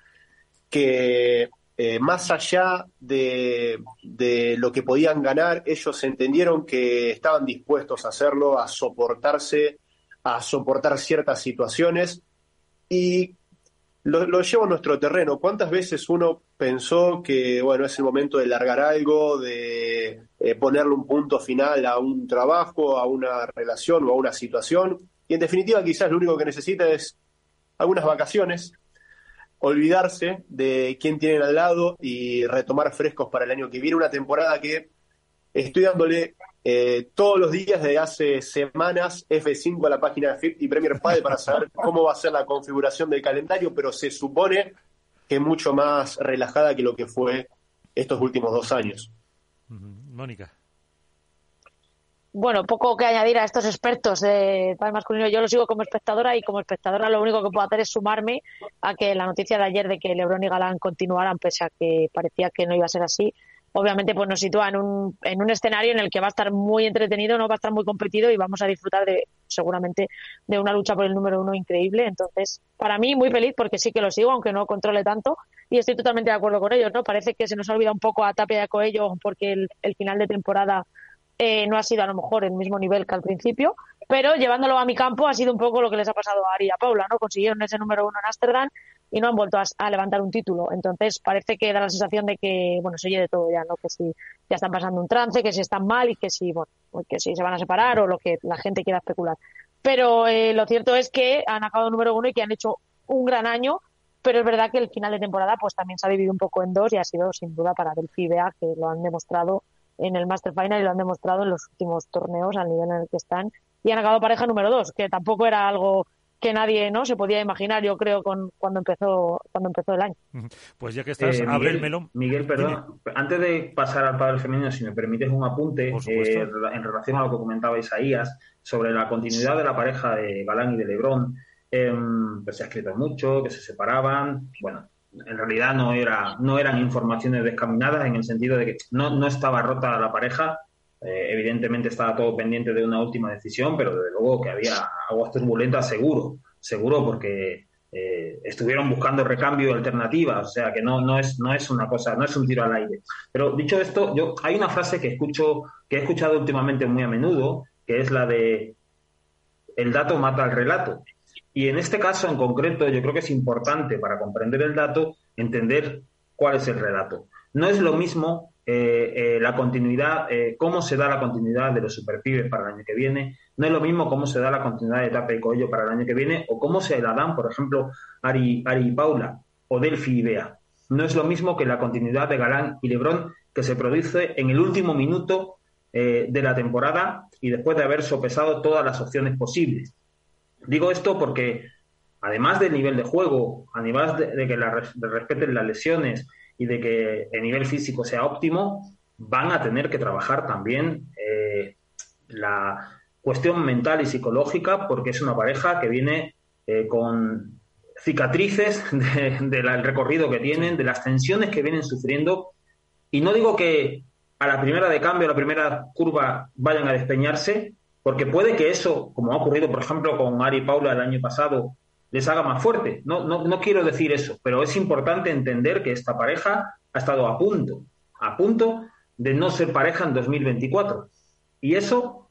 que eh, más allá de, de, lo que podían ganar, ellos entendieron que estaban dispuestos a hacerlo, a soportarse, a soportar ciertas situaciones y lo, llevo a nuestro terreno. ¿Cuántas veces uno pensó que, bueno, es el momento de largar algo, de eh, ponerle un punto final a un trabajo, a una relación o a una situación? Y en definitiva, quizás lo único que necesita es algunas vacaciones, olvidarse de quién tienen al lado y retomar frescos para el año que viene. Una temporada que estoy dándole eh, todos los días de hace semanas F5 a la página de FIT y Premier Padel para saber cómo va a ser la configuración del calendario, pero se supone que es mucho más relajada que lo que fue estos últimos dos años. Mónica. Bueno, poco que añadir a estos expertos de padel masculino. Yo lo sigo como espectadora y como espectadora lo único que puedo hacer es sumarme a que la noticia de ayer de que Lebron y Galán continuaran, pese a que parecía que no iba a ser así, obviamente pues nos sitúa en un, en un escenario en el que va a estar muy entretenido, no va a estar muy competido y vamos a disfrutar de seguramente de una lucha por el número uno increíble. Entonces, para mí muy feliz porque sí que lo sigo, aunque no controle tanto y estoy totalmente de acuerdo con ellos, ¿no? Parece que se nos ha olvidado un poco a Tapia de Coello porque el final de temporada eh, no ha sido a lo mejor el mismo nivel que al principio, pero llevándolo a mi campo ha sido un poco lo que les ha pasado a Ari y a Paula, ¿no? Consiguieron ese número uno en Ámsterdam y no han vuelto a, levantar un título. Entonces parece que da la sensación de que, bueno, se oye de todo ya, ¿no? Que si ya están pasando un trance, que si están mal y que si, bueno, pues que si se van a separar o lo que la gente quiera especular. Pero eh, lo cierto es que han acabado número uno y que han hecho un gran año, pero es verdad que el final de temporada pues también se ha dividido un poco en dos y ha sido sin duda para Delphi Bea, que lo han demostrado en el Master Final y lo han demostrado en los últimos torneos al nivel en el que están y han acabado pareja número dos, que tampoco era algo que nadie no se podía imaginar, yo creo, con, cuando empezó cuando empezó el año. Pues ya que estás, Eh, abre el Miguel, melón. Miguel, perdón, antes de pasar al pádel femenino, si me permites un apunte eh, en relación a lo que comentaba Isaías sobre la continuidad de la pareja de Galán y de Lebrón, em, pues se ha escrito mucho, que se separaban, bueno, en realidad no era no eran informaciones descaminadas en el sentido de que no, no estaba rota la pareja, eh, evidentemente estaba todo pendiente de una última decisión, pero desde luego que había aguas turbulentas seguro, seguro porque eh, estuvieron buscando recambio y alternativas, o sea que no, no es, no es una cosa, no es un tiro al aire. Pero dicho esto, yo hay una frase que escucho, que he escuchado últimamente muy a menudo, que es la de el dato mata al relato. Y en este caso en concreto, yo creo que es importante para comprender el dato entender cuál es el relato. No es lo mismo eh, eh, la continuidad, eh, cómo se da la continuidad de los superpibes para el año que viene, no es lo mismo cómo se da la continuidad de Tape y Coello para el año que viene, o cómo se la dan, por ejemplo, Ari, Ari y Paula, o Delphi y Bea. No es lo mismo que la continuidad de Galán y Lebrón que se produce en el último minuto de la temporada y después de haber sopesado todas las opciones posibles. Digo esto porque, además del nivel de juego, además de, de que de respeten las lesiones y de que el nivel físico sea óptimo, van a tener que trabajar también eh, la cuestión mental y psicológica, porque es una pareja que viene eh, con cicatrices del recorrido que tienen, de las tensiones que vienen sufriendo. Y no digo que a la primera de cambio, a la primera curva, vayan a despeñarse, porque puede que eso, como ha ocurrido, por ejemplo, con Ari y Paula el año pasado, les haga más fuerte. No, no, no quiero decir eso, pero es importante entender que esta pareja ha estado a punto, a punto de no ser pareja en 2024. Y eso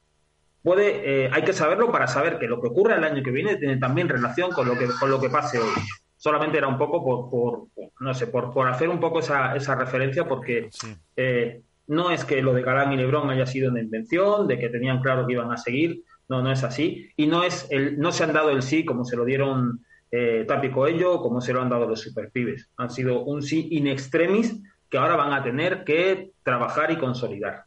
puede, eh, hay que saberlo para saber que lo que ocurre el año que viene tiene también relación con lo que, con lo que pase hoy. Solamente era un poco por, por no sé, por, por hacer un poco esa, esa referencia, porque Sí. eh, no es que lo de Galán y Lebrón haya sido una invención, de que tenían claro que iban a seguir, no, no es así. Y no es el, no se han dado el sí como se lo dieron eh, Tapi Coello, como se lo han dado los superpibes. Han sido un sí in extremis que ahora van a tener que trabajar y consolidar.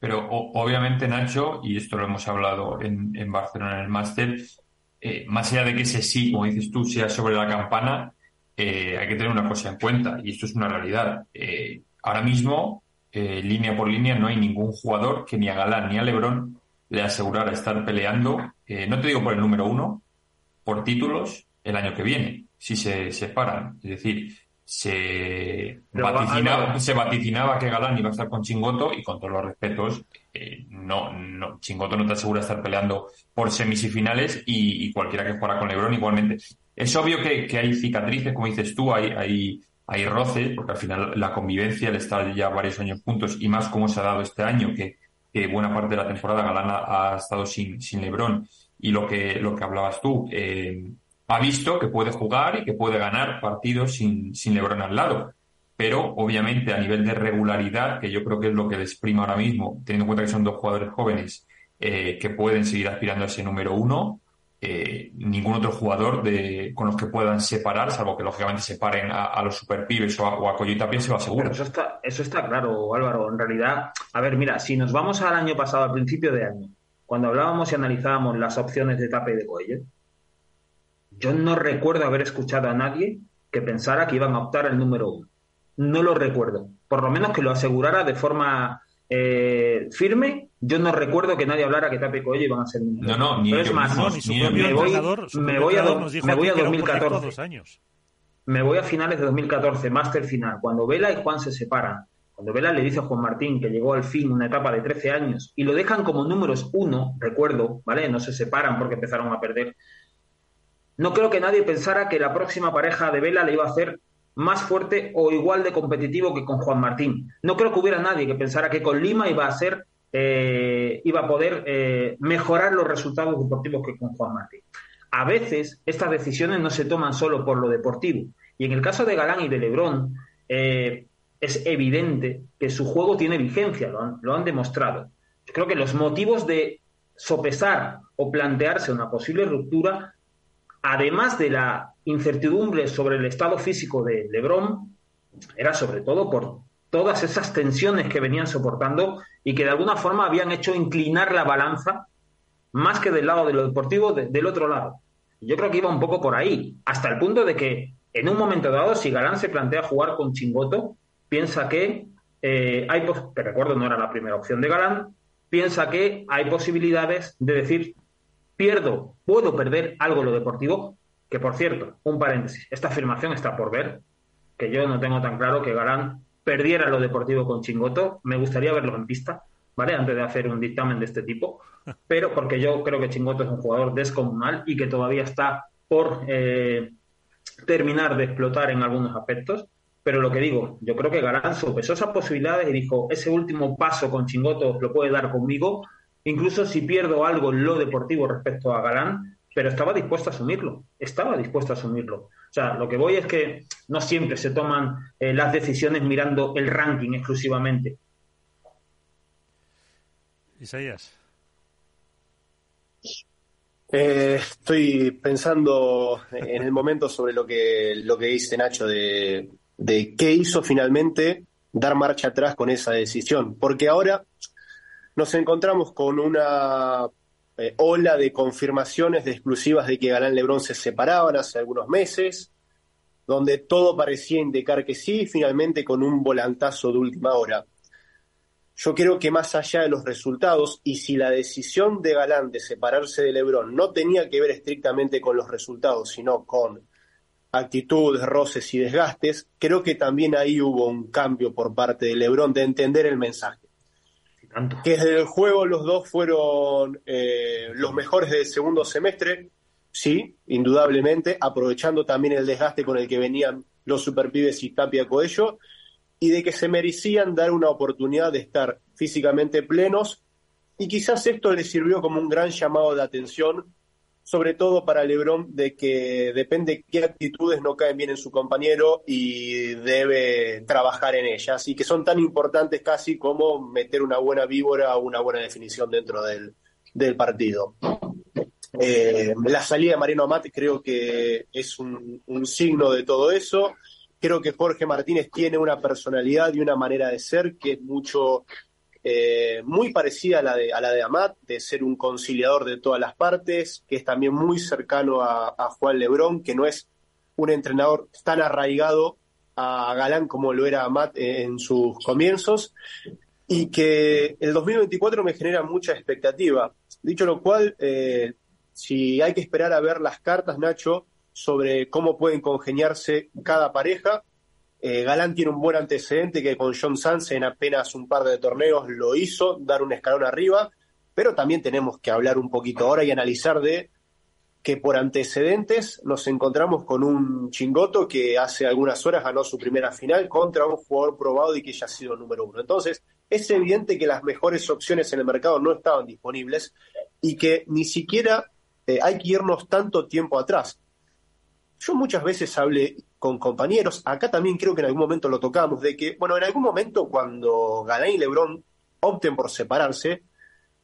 Pero obviamente, Nacho, y esto lo hemos hablado en, en Barcelona en el máster, eh, más allá de que ese sí, como dices tú, sea sobre la campana, eh, hay que tener una cosa en cuenta, y esto es una realidad. Eh, ahora mismo, eh, línea por línea, no hay ningún jugador que ni a Galán ni a Lebron le asegurara estar peleando, eh, no te digo por el número uno, por títulos el año que viene, si se separan. Es decir, se Pero, vaticinaba, se vaticinaba que Galán iba a estar con Chingoto y con todos los respetos, eh, no, no, Chingoto no te asegura estar peleando por semis y finales y, y cualquiera que fuera con Lebron igualmente. Es obvio que, que hay cicatrices, como dices tú, hay, hay, hay roces, porque al final la convivencia, el estar ya varios años juntos y más como se ha dado este año, que, buena parte de la temporada Galán ha, estado sin, sin Lebron y lo que, lo que hablabas tú, eh, ha visto que puede jugar y que puede ganar partidos sin, sin Lebron al lado. Pero obviamente a nivel de regularidad, que yo creo que es lo que les prima ahora mismo, teniendo en cuenta que son dos jugadores jóvenes eh, que pueden seguir aspirando a ese número uno, eh, ningún otro jugador de, con los que puedan separar, salvo que lógicamente separen a, a los superpibes o a, o a Coyo y Tapia, se lo aseguro. Pero eso está, eso está claro, Álvaro. En realidad, a ver, mira, si nos vamos al año pasado, al principio de año, cuando hablábamos y analizábamos las opciones de Tape y de Coello, yo no recuerdo haber escuchado a nadie que pensara que iban a optar al número uno. No lo recuerdo. Por lo menos que lo asegurara de forma eh, firme. Yo no recuerdo que nadie hablara que Tape y Coello iban a ser No, no, ni Pero es más, No, ni su propio me voy- me voy a do- me voy a 2014. dos años. me voy a finales de 2014, máster final, cuando Vela y Juan se separan, cuando Vela le dice a Juan Martín que llegó al fin una etapa de 13 años y lo dejan como números uno, recuerdo, ¿vale? No se separan porque empezaron a perder. No creo que nadie pensara que la próxima pareja de Vela le iba a hacer más fuerte o igual de competitivo que con Juan Martín. No creo que hubiera nadie que pensara que con Lima iba a ser, eh, iba a poder eh, mejorar los resultados deportivos que con Juan Martín. A veces estas decisiones no se toman solo por lo deportivo. Y en el caso de Galán y de Lebrón, eh, es evidente que su juego tiene vigencia, lo han, lo han demostrado. Yo creo que los motivos de sopesar o plantearse una posible ruptura, además de la incertidumbre sobre el estado físico de Lebrón, era sobre todo por todas esas tensiones que venían soportando y que de alguna forma habían hecho inclinar la balanza más que del lado de lo deportivo, de- del otro lado. Yo creo que iba un poco por ahí, hasta el punto de que en un momento dado, si Galán se plantea jugar con Chingoto, piensa que eh, hay, recuerdo no era la primera opción de Galán, piensa que hay posibilidades de decir, pierdo, puedo perder algo lo deportivo, que por cierto, un paréntesis, esta afirmación está por ver, que yo no tengo tan claro que Galán perdiera lo deportivo con Chingoto, me gustaría verlo en pista, ¿vale? Antes de hacer un dictamen de este tipo, pero porque yo creo que Chingoto es un jugador descomunal y que todavía está por eh, terminar de explotar en algunos aspectos. Pero lo que digo, yo creo que Galán sopesó esas posibilidades y dijo, ese último paso con Chingoto lo puede dar conmigo, incluso si pierdo algo en lo deportivo respecto a Galán, pero estaba dispuesto a asumirlo, estaba dispuesto a asumirlo. O sea, lo que voy es que no siempre se toman eh, las decisiones mirando el ranking exclusivamente. Isaías. Eh, estoy pensando en el momento sobre lo que, lo que dice Nacho de, de qué hizo finalmente dar marcha atrás con esa decisión. Porque ahora nos encontramos con una eh, ola de confirmaciones de exclusivas de que Galán Lebrón se separaban hace algunos meses, donde todo parecía indicar que sí, finalmente con un volantazo de última hora. Yo creo que más allá de los resultados, y si la decisión de Galán de separarse de Lebrón no tenía que ver estrictamente con los resultados, sino con actitudes, roces y desgastes, creo que también ahí hubo un cambio por parte de Lebrón de entender el mensaje. Que desde el juego los dos fueron eh, los mejores del segundo semestre, sí, indudablemente, aprovechando también el desgaste con el que venían los superpibes y Tapia Coello, y de que se merecían dar una oportunidad de estar físicamente plenos, y quizás esto les sirvió como un gran llamado de atención, sobre todo para Lebron, de que depende qué actitudes no caen bien en su compañero y debe trabajar en ellas, y que son tan importantes casi como meter una buena víbora o una buena definición dentro del, partido. Eh, la salida de Mariano Amat creo que es un signo de todo eso. Creo que Jorge Martínez tiene una personalidad y una manera de ser que es mucho, eh, muy parecida a la, de, a la de Amat, de ser un conciliador de todas las partes, que es también muy cercano a, Juan Lebrón, que no es un entrenador tan arraigado a Galán como lo era Amat en sus comienzos, y que el 2024 me genera mucha expectativa. Dicho lo cual, eh, si hay que esperar a ver las cartas, Nacho, sobre cómo pueden congeniarse cada pareja. Eh, Galán tiene un buen antecedente que con John Sanz en apenas un par de torneos lo hizo, dar un escalón arriba, pero también tenemos que hablar un poquito ahora y analizar de que por antecedentes nos encontramos con un chingoto que hace algunas horas ganó su primera final contra un jugador probado y que ya ha sido número uno. Entonces, es evidente que las mejores opciones en el mercado no estaban disponibles y que ni siquiera eh, hay que irnos tanto tiempo atrás. Yo muchas veces hablé con compañeros, acá también creo que en algún momento lo tocamos, de que, bueno, en algún momento cuando Galán y Lebrón opten por separarse,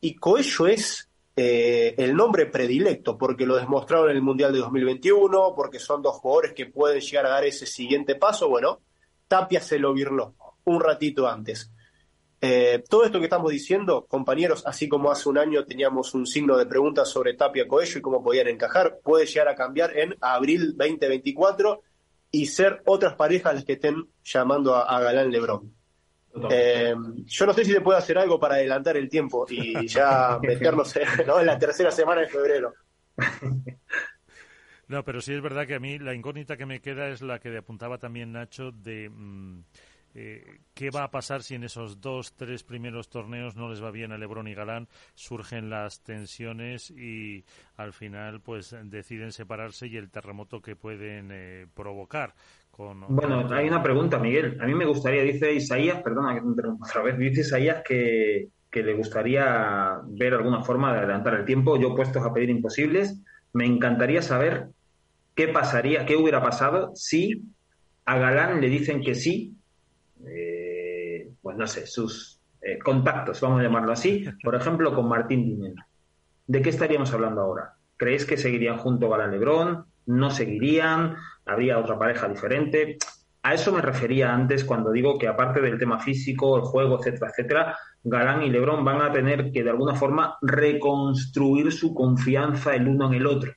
y Coello es eh, el nombre predilecto, porque lo demostraron en el Mundial de 2021, porque son dos jugadores que pueden llegar a dar ese siguiente paso, bueno, Tapia se lo virló un ratito antes. Eh, todo esto que estamos diciendo, compañeros, así como hace un año teníamos un signo de pregunta sobre Tapia Coello y cómo podían encajar, puede llegar a cambiar en abril 2024 y ser otras parejas las que estén llamando a, Galán Lebrón. Eh, yo no sé si se puede hacer algo para adelantar el tiempo y ya meternos en la tercera semana de febrero. No, pero sí es verdad que a mí la incógnita que me queda es la que apuntaba también Nacho de... Mm, eh, ¿Qué va a pasar si en esos dos, tres primeros torneos no les va bien a Lebron y Galán? Surgen las tensiones y al final pues deciden separarse y el terremoto que pueden eh, provocar. Con, bueno, hay una pregunta, Miguel. A mí me gustaría, dice Isaías, perdona que te interrumpa otra vez, dice Isaías que, que le gustaría ver alguna forma de adelantar el tiempo. Yo puestos a pedir imposibles, me encantaría saber qué pasaría, qué hubiera pasado si a Galán le dicen que sí eh, pues no sé, sus eh, contactos, vamos a llamarlo así, por ejemplo, con Martín Dinero. ¿De qué estaríamos hablando ahora? ¿Creéis que seguirían junto Galán Lebrón? ¿No seguirían? ¿Habría otra pareja diferente? A eso me refería antes cuando digo que aparte del tema físico, el juego, etcétera, etcétera, Galán y Lebrón van a tener que de alguna forma reconstruir su confianza el uno en el otro.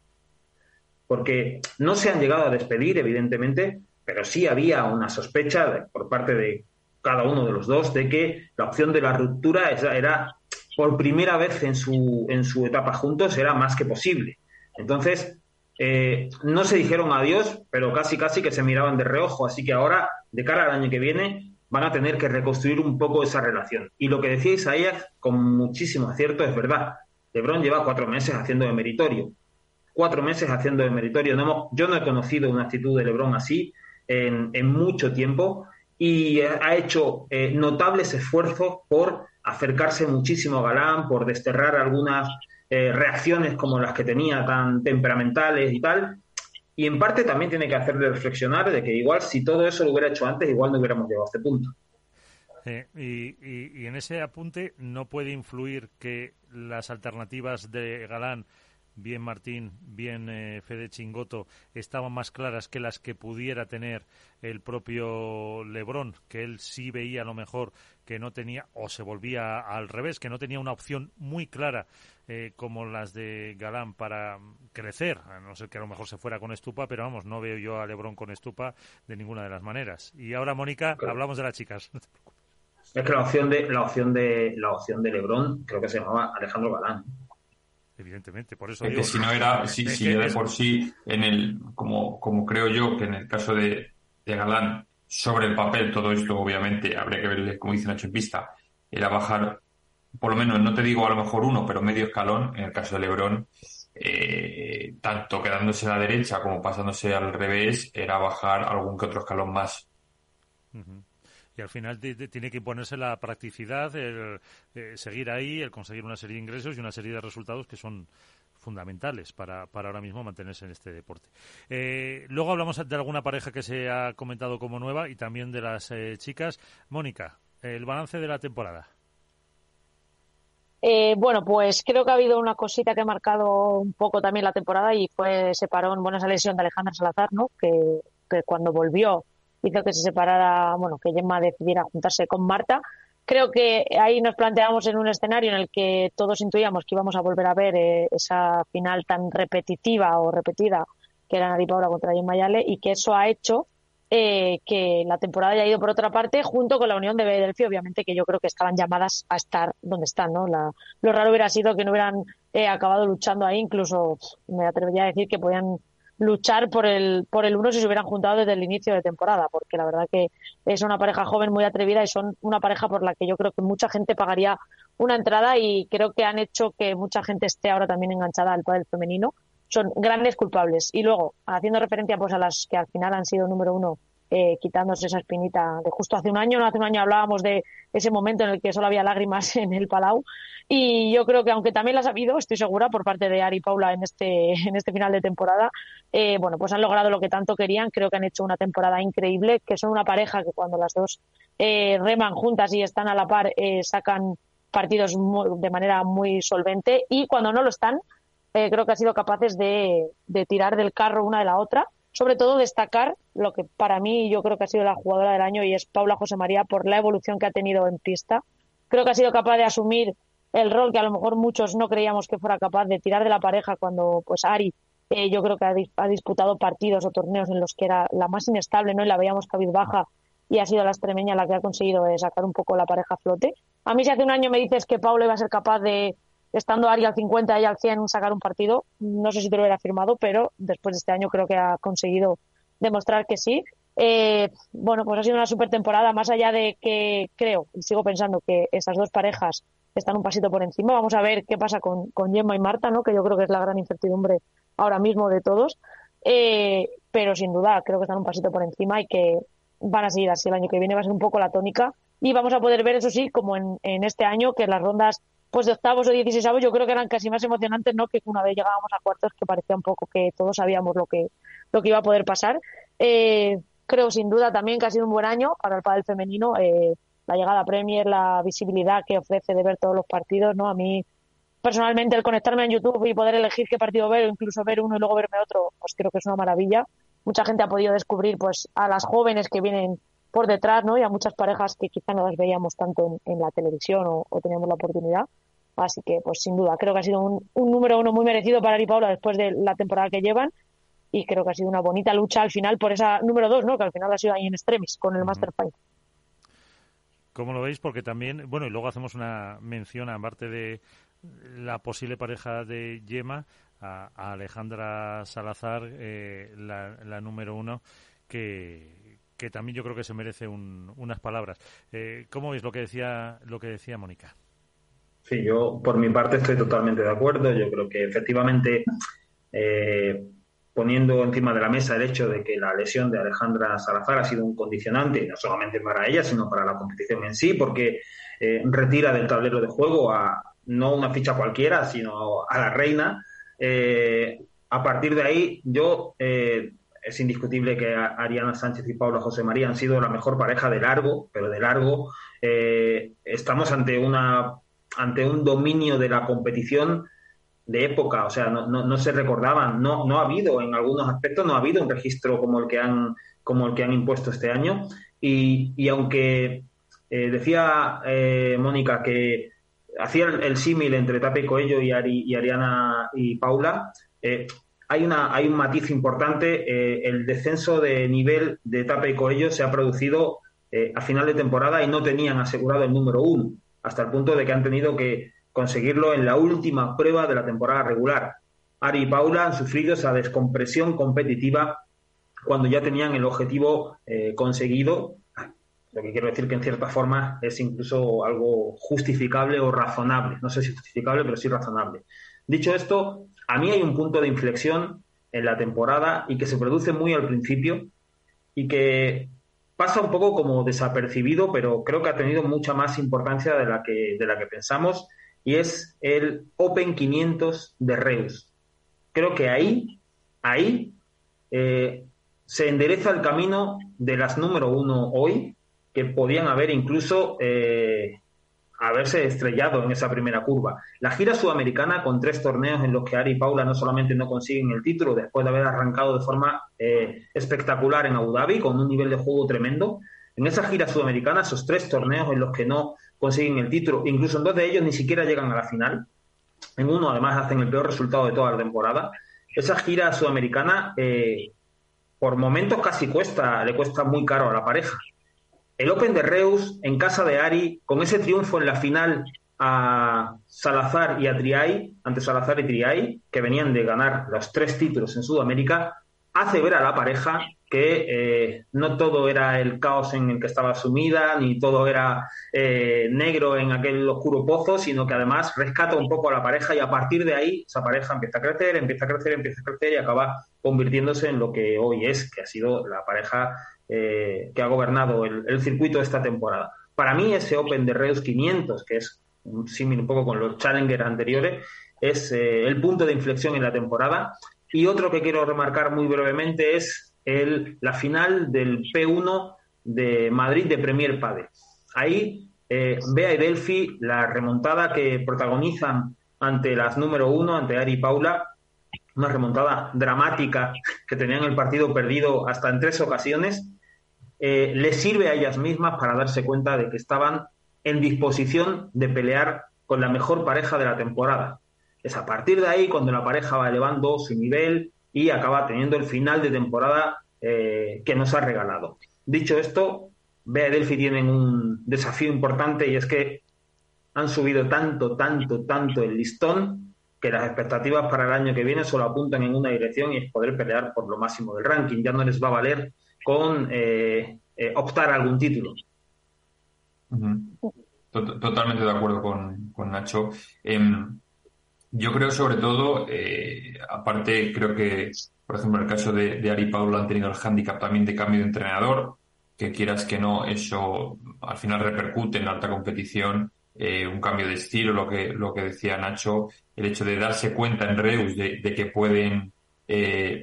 porque no se han llegado a despedir, evidentemente, pero sí había una sospecha por parte de cada uno de los dos de que la opción de la ruptura era, por primera vez en su, en su etapa juntos, era más que posible. Entonces, eh, no se dijeron adiós, pero casi casi que se miraban de reojo, así que ahora, de cara al año que viene, van a tener que reconstruir un poco esa relación. Y lo que decía Isaías, con muchísimo acierto, es verdad. Lebron lleva cuatro meses haciendo de meritorio. Cuatro meses haciendo de meritorio. No yo no he conocido una actitud de Lebron así en, mucho tiempo y ha hecho eh, notables esfuerzos por acercarse muchísimo a Galán, por desterrar algunas eh, reacciones como las que tenía tan temperamentales y tal, y en parte también tiene que hacerle reflexionar de que igual si todo eso lo hubiera hecho antes, igual no hubiéramos llegado a este punto. y, en ese apunte no puede influir que las alternativas de Galán, bien Martín, bien eh, Fede Chingoto, estaban más claras que las que pudiera tener el propio Lebrón, que él sí veía a lo mejor que no tenía, o se volvía al revés, que no tenía una opción muy clara eh, como las de Galán para crecer, a no ser que a lo mejor se fuera con Estupa, pero vamos, no veo yo a Lebron con Estupa de ninguna de las maneras. Y ahora, Mónica, hablamos de las chicas. Es que la opción de la opción de la opción de Lebron creo que se llamaba Alejandro Galán. Evidentemente, por eso es que si no era, si, si de por sí en el como como creo yo que en el caso de, de Galán sobre el papel todo esto obviamente habría que verle como dice Nacho en pista era bajar por lo menos, no te digo a lo mejor uno, pero medio escalón, en el caso de Lebron, eh, tanto quedándose a la derecha como pasándose al revés, era bajar algún que otro escalón más. Y al final tiene que imponerse la practicidad, el eh, seguir ahí, el conseguir una serie de ingresos y una serie de resultados que son fundamentales para, para ahora mismo mantenerse en este deporte. Eh, luego hablamos de alguna pareja que se ha comentado como nueva y también de las chicas. Mónica, el balance de la temporada. Eh, bueno, pues creo que ha habido una cosita que ha marcado un poco también la temporada y fue ese parón, bueno, esa lesión de Alejandra Salazar, ¿no? Que, cuando volvió hizo que se separara, bueno, que Gemma decidiera juntarse con Marta. Creo que ahí nos planteamos en un escenario en el que todos intuíamos que íbamos a volver a ver eh, esa final tan repetitiva o repetida que era Nari Paula contra Gemma Yale y que eso ha hecho eh, que la temporada haya ido por otra parte, junto con la Unión de Delphi, obviamente que yo creo que estaban llamadas a estar donde están, ¿no? lo raro hubiera sido que no hubieran eh, acabado luchando ahí, incluso me atrevería a decir que podían luchar por el, por el uno si se hubieran juntado desde el inicio de temporada, porque la verdad que es una pareja joven muy atrevida y son una pareja por la que yo creo que mucha gente pagaría una entrada y creo que han hecho que mucha gente esté ahora también enganchada al pádel femenino son grandes culpables. Y luego, haciendo referencia pues a las que al final han sido número uno, eh, quitándose esa espinita de justo hace un año, no hace un año hablábamos de ese momento en el que solo había lágrimas en el Palau. Y yo creo que aunque también las ha habido, estoy segura, por parte de Ari y Paula en este, en este final de temporada, eh, bueno, pues han logrado lo que tanto querían. Creo que han hecho una temporada increíble, que son una pareja que cuando las dos eh, reman juntas y están a la par, sacan partidos de manera muy solvente y cuando no lo están, eh, creo que han sido capaces de, tirar del carro una de la otra. Sobre todo destacar lo que para mí yo creo que ha sido la jugadora del año y es Paula José María por la evolución que ha tenido en pista. Creo que ha sido capaz de asumir el rol que a lo mejor muchos no creíamos que fuera capaz de tirar de la pareja cuando pues Ari eh, yo creo que ha, disputado partidos o torneos en los que era la más inestable no y la veíamos cabizbaja y ha sido la extremeña la que ha conseguido eh, sacar un poco la pareja a flote. A mí si hace un año me dices que Paula iba a ser capaz de estando Ari al 50 y al 100 sacar un partido. No sé si te lo hubiera firmado, pero después de este año creo que ha conseguido demostrar que sí. Eh, bueno, pues ha sido una super temporada, más allá de que creo y sigo pensando que esas dos parejas están un pasito por encima. Vamos a ver qué pasa con, con Gemma y Marta, ¿no? que yo creo que es la gran incertidumbre ahora mismo de todos. Eh, pero sin duda creo que están un pasito por encima y que van a seguir así. El año que viene va a ser un poco la tónica y vamos a poder ver, eso sí, como en, en este año, que las rondas pues de octavos o dieciséisavos yo creo que eran casi más emocionantes, ¿no? Que una vez llegábamos a cuartos que parecía un poco que todos sabíamos lo que, lo que iba a poder pasar. Eh, creo sin duda también que ha sido un buen año para el pádel femenino. Eh, la llegada a Premier, la visibilidad que ofrece de ver todos los partidos, ¿no? A mí, personalmente, el conectarme en YouTube y poder elegir qué partido ver, o incluso ver uno y luego verme otro, pues creo que es una maravilla. Mucha gente ha podido descubrir, pues, a las jóvenes que vienen por detrás, ¿no? Y a muchas parejas que quizá no las veíamos tanto en, la televisión o, o, teníamos la oportunidad. Así que, pues sin duda, creo que ha sido un, número uno muy merecido para Ari Paula después de la temporada que llevan. y creo que ha sido una bonita lucha al final por esa número dos, ¿no? Que al final ha sido ahí en extremis con el Master Final. ¿Cómo lo veis? Porque también, bueno, y luego hacemos una mención, aparte de la posible pareja de Yema, a, Alejandra Salazar, eh, la, número uno, que, que también yo creo que se merece unas palabras. Eh, ¿Cómo veis lo que decía lo que decía Mónica? Sí, yo por mi parte estoy totalmente de acuerdo. Yo creo que efectivamente eh, poniendo encima de la mesa el hecho de que la lesión de Alejandra Salazar ha sido un condicionante, no solamente para ella, sino para la competición en sí, porque eh, retira del tablero de juego a no una ficha cualquiera, sino a la reina. Eh, a partir de ahí, yo es indiscutible que Ariana Sánchez y Paula José María han sido la mejor pareja de largo, pero de largo. estamos ante una ante un dominio de la competición de época, o sea, no, no, se recordaban, no, no ha habido, en algunos aspectos no ha habido un registro como el que han, como el que han impuesto este año. Y, aunque eh, decía eh, Mónica que hacía el, símil entre Tape Coello y, Ari, y Ariana y Paula, eh, hay, una, hay un matiz importante. el descenso de nivel de Tape y Coello se ha producido a final de temporada y no tenían asegurado el número uno hasta el punto de que han tenido que conseguirlo en la última prueba de la temporada regular. Ari y Paula han sufrido esa descompresión competitiva cuando ya tenían el objetivo eh, conseguido. Lo que quiero decir que en cierta forma es incluso algo justificable o razonable. No sé si justificable, pero sí razonable. Dicho esto, a mí hay un punto de inflexión en la temporada y que se produce muy al principio y que pasa un poco como desapercibido, pero creo que ha tenido mucha más importancia de la que, de la que pensamos, y es el Open 500 de Reus. Creo que ahí, ahí eh, se endereza el camino de las número uno hoy, que podían haber incluso eh, haberse estrellado en esa primera curva. La gira sudamericana con tres torneos en los que Ari y Paula no solamente no consiguen el título después de haber arrancado de forma eh, espectacular en Abu Dhabi con un nivel de juego tremendo. En esa gira sudamericana, esos tres torneos en los que no consiguen el título, incluso en dos de ellos ni siquiera llegan a la final. En uno, además, hacen el peor resultado de toda la temporada. Esa gira sudamericana, eh, por momentos casi cuesta, le cuesta muy caro a la pareja el Open de Reus en casa de Ari, con ese triunfo en la final a Salazar y a Triay, ante Salazar y Triay, que venían de ganar los tres títulos en Sudamérica, hace ver a la pareja que eh, no todo era el caos en el que estaba sumida, ni todo era eh, negro en aquel oscuro pozo, sino que además rescata un poco a la pareja y a partir de ahí esa pareja empieza a crecer, empieza a crecer, empieza a crecer y acaba convirtiéndose en lo que hoy es, que ha sido la pareja eh, que ha gobernado el, circuito de esta temporada. Para mí ese Open de Reus 500, que es un símil un poco con los Challenger anteriores, es eh, el punto de inflexión en la temporada. Y otro que quiero remarcar muy brevemente es el, la final del P1 de Madrid de Premier Padel. Ahí, eh, Bea y Delphi, la remontada que protagonizan ante las número uno, ante Ari y Paula, una remontada dramática que tenían el partido perdido hasta en tres ocasiones, eh, les sirve a ellas mismas para darse cuenta de que estaban en disposición de pelear con la mejor pareja de la temporada. Es a partir de ahí cuando la pareja va elevando su nivel y acaba teniendo el final de temporada eh, que nos ha regalado. Dicho esto, Bea y Delphi tienen un desafío importante y es que han subido tanto, tanto, tanto el listón que las expectativas para el año que viene solo apuntan en una dirección y es poder pelear por lo máximo del ranking. Ya no les va a valer con eh, eh, optar a algún título. Totalmente de acuerdo con, Nacho. Em, yo creo sobre todo, eh, aparte creo que, por ejemplo, en el caso de, de Ari Paula han tenido el hándicap también de cambio de entrenador, que quieras que no, eso al final repercute en alta competición, un cambio de estilo, lo que, lo que decía Nacho, el hecho de darse cuenta en Reus de, que pueden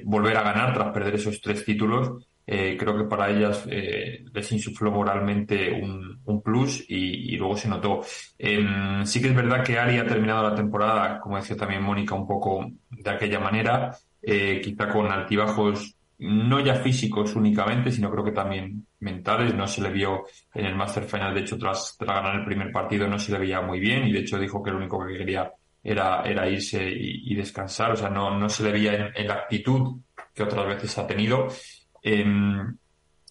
volver a ganar tras perder esos tres títulos, eh, creo que para ellas eh, les insufló moralmente un, plus y, luego se notó. Em, sí que es verdad que Ari ha terminado la temporada, como decía también Mónica, un poco de aquella manera, eh, quizá con altibajos no ya físicos únicamente, sino creo que también mentales. No se le vio en el Master Final, de hecho, tras, ganar el primer partido, no se le veía muy bien y de hecho dijo que lo único que quería era, era irse y, descansar. O sea, no, no se le veía en la actitud que otras veces ha tenido. Em,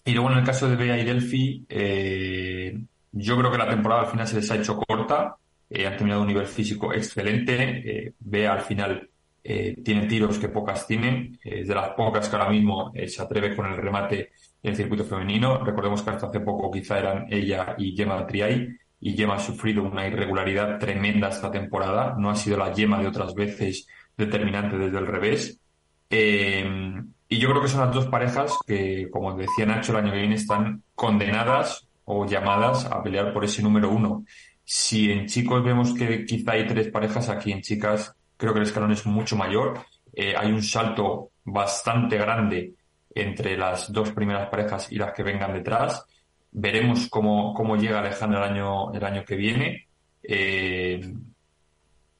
y luego en el caso de Bea y Delphi, eh, yo creo que la temporada al final se les ha hecho corta. Eh, han terminado un nivel físico excelente. Eh, Bea al final tiene tiros que pocas tienen. es de las pocas que ahora mismo se atreve con el remate en el circuito femenino. Recordemos que hasta hace poco quizá eran ella y Gemma Triay. Y Gemma ha sufrido una irregularidad tremenda esta temporada. No ha sido la Gemma de otras veces determinante desde el revés. Y yo creo que son las dos parejas que, como decía Nacho, el año que viene están condenadas o llamadas a pelear por ese número uno. Si en chicos vemos que quizá hay tres parejas, aquí en chicas creo que el escalón es mucho mayor. Eh, hay un salto bastante grande entre las dos primeras parejas y las que vengan detrás. Veremos cómo, cómo llega Alejandra el año, el año que viene. Eh,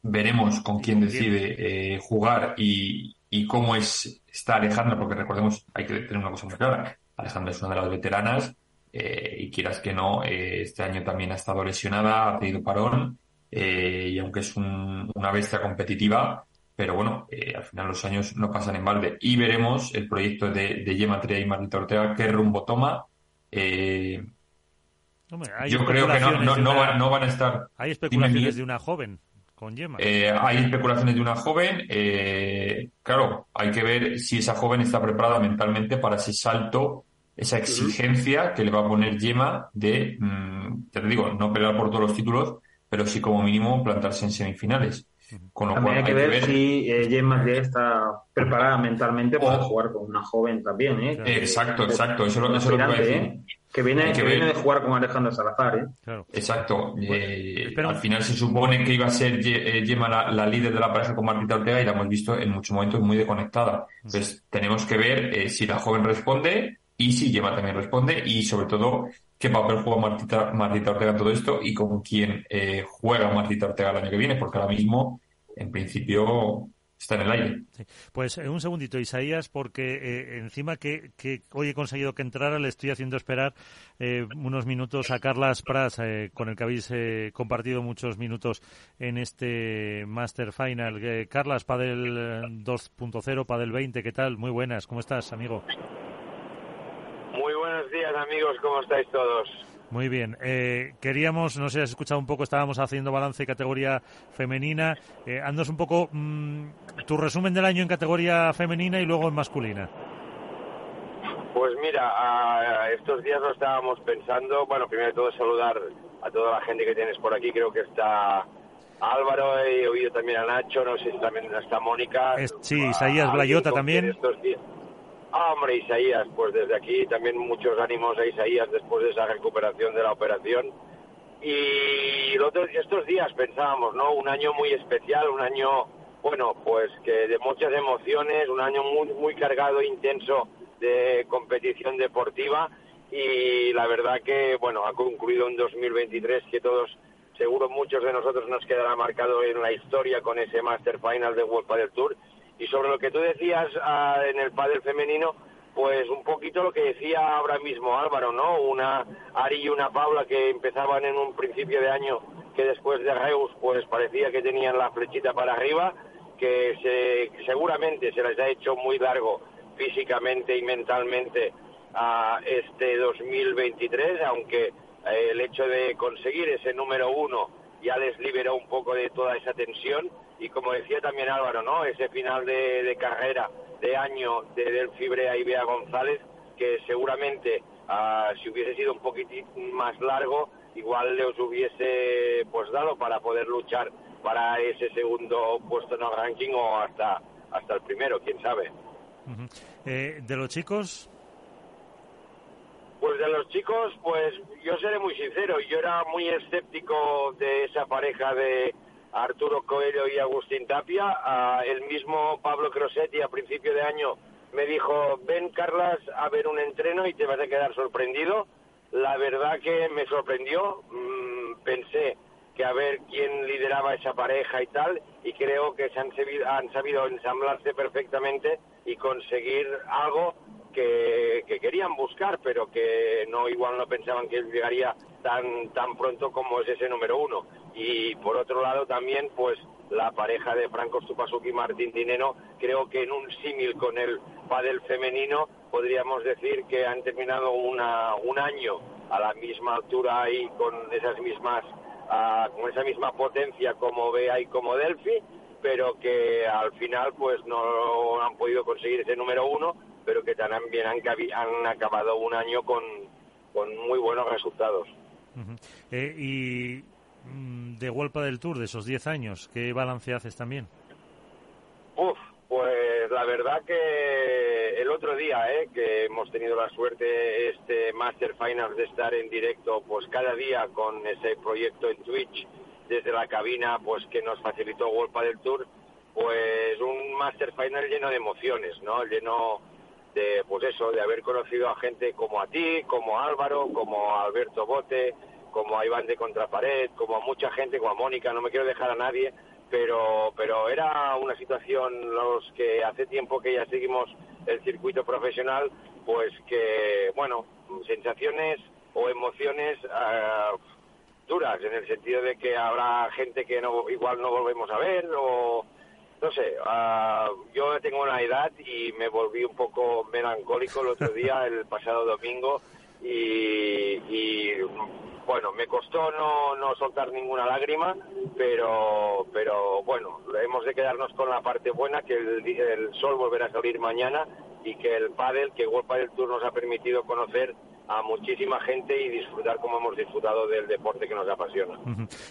veremos con quién decide eh, jugar y, y, cómo es está Alejandra, porque recordemos, hay que tener una cosa muy clara. Alejandra es una de las veteranas, eh, y quieras que no, eh, este año también ha estado lesionada, ha pedido parón, eh, y aunque es una bestia competitiva, pero bueno, al final los años no pasan en balde. Y veremos el proyecto de, de Tria y Marita Ortega, qué rumbo toma. yo creo que no, no, van a estar. Hay especulaciones de una joven con Gemma. hay especulaciones de una joven. claro, hay que ver si esa joven está preparada mentalmente para ese salto esa exigencia que le va a poner Yema de, mm, ya te digo, no pelear por todos los títulos, pero sí como mínimo plantarse en semifinales. Con lo también hay que, ver, si eh, Gemma ya está preparada mentalmente para jugar con una joven también. ¿eh? Exacto, exacto. Eso, eso es lo que voy a decir. ¿eh? Que viene, que, viene de jugar con Alejandro Salazar. ¿eh? Exacto. Eh, al final se supone que iba a ser Gemma la, líder de la pareja con Martita Ortega y la hemos visto en muchos momentos muy desconectada. Entonces tenemos que ver si la joven responde y si Gemma también responde y sobre todo qué papel juega Martita, Martita Ortega en todo esto y con quién eh, juega Martita Ortega el año que viene, porque ahora mismo, en principio, está en el aire. Pues eh, un segundito, Isaías, porque eh, encima que, que, hoy he conseguido que entrara, le estoy haciendo esperar unos minutos a Carlas Pras, con el que habéis compartido muchos minutos en este Master Final. Carlas, Padel 2.0, Padel 20, ¿qué tal? Muy buenas, ¿cómo estás, amigo? Muy buenos días amigos, ¿cómo estáis todos? Muy bien. Eh, queríamos, no sé si has escuchado un poco, estábamos haciendo balance de categoría femenina. Eh, andos un poco mm, tu resumen del año en categoría femenina y luego en masculina. Pues mira, estos días lo estábamos pensando. Bueno, primero de todo saludar a toda la gente que tienes por aquí. Creo que está Álvaro, he oído también a Nacho, no sé si también está Mónica. sí, Isaías Blayota también. Estos días. Ah, hombre, Isaías, pues desde aquí también muchos ánimos a Isaías después de esa recuperación de la operación. Y estos días pensábamos, ¿no? Un año muy especial, un año, bueno, pues que de muchas emociones, un año muy, muy cargado, intenso de competición deportiva. Y la verdad que, bueno, ha concluido un 2023 que todos, seguro muchos de nosotros nos quedará marcado en la historia con ese Master Final de World Padel Tour y sobre lo que tú decías ah, en el pádel femenino, pues un poquito lo que decía ahora mismo Álvaro, ¿no? Una Ari y una Paula que empezaban en un principio de año que después de Reus pues parecía que tenían la flechita para arriba, que se, seguramente se les ha hecho muy largo físicamente y mentalmente a este 2023, aunque eh, el hecho de conseguir ese número uno ya les liberó un poco de toda esa tensión y como decía también Álvaro, ¿no? Ese final de, carrera de año de Delphi Brea y Bea González, que seguramente ah, si hubiese sido un poquitín más largo, igual les hubiese pues dado para poder luchar para ese segundo puesto en el ranking o hasta hasta el primero, quién sabe. Eh, de los chicos. Pues de los chicos, pues yo seré muy sincero, yo era muy escéptico de esa pareja de, Arturo Coelho y Agustín Tapia. el mismo Pablo Crosetti a principio de año me dijo, ven Carlas a ver un entreno y te vas a quedar sorprendido. La verdad que me sorprendió. Mm, pensé que a ver quién lideraba esa pareja y tal, y creo que se han, han sabido ensamblarse perfectamente y conseguir algo que, querían buscar, pero que no igual no pensaban que llegaría tan tan pronto como es ese número uno. Y por otro lado también, pues la pareja de Franco Stupasuki y Martín Dineno, creo que en un símil con el pádel femenino podríamos decir que han terminado una, un año a la misma altura y con esas mismas con esa misma potencia como Bea y como Delphi, pero que al final pues no han podido conseguir ese número uno, pero que también han, han acabado un año con, con muy buenos resultados. Eh, y de Huelpa del Tour, de esos 10 años, ¿qué balance haces también? Uf, pues la verdad que el otro día, eh, que hemos tenido la suerte este Master Finals de estar en directo, pues cada día con ese proyecto en Twitch desde la cabina, pues que nos facilitó Huelpa del Tour, pues un Master Final lleno de emociones, ¿no? Lleno de, pues eso, de haber conocido a gente como a ti, como a Álvaro, como a Alberto Bote, como a Iván de Contrapared, como a mucha gente, como a Mónica, no me quiero dejar a nadie, pero, pero era una situación, los que hace tiempo que ya seguimos el circuito profesional, pues que, bueno, sensaciones o emociones uh, duras, en el sentido de que habrá gente que no, igual no volvemos a ver o no sé, uh, yo tengo una edad y me volví un poco melancólico el otro día, el pasado domingo, y, y bueno, me costó no, no soltar ninguna lágrima, pero, pero bueno, hemos de quedarnos con la parte buena, que el, sol volverá a salir mañana y que el pádel, que World Padel Tour nos ha permitido conocer a muchísima gente y disfrutar como hemos disfrutado del deporte que nos apasiona.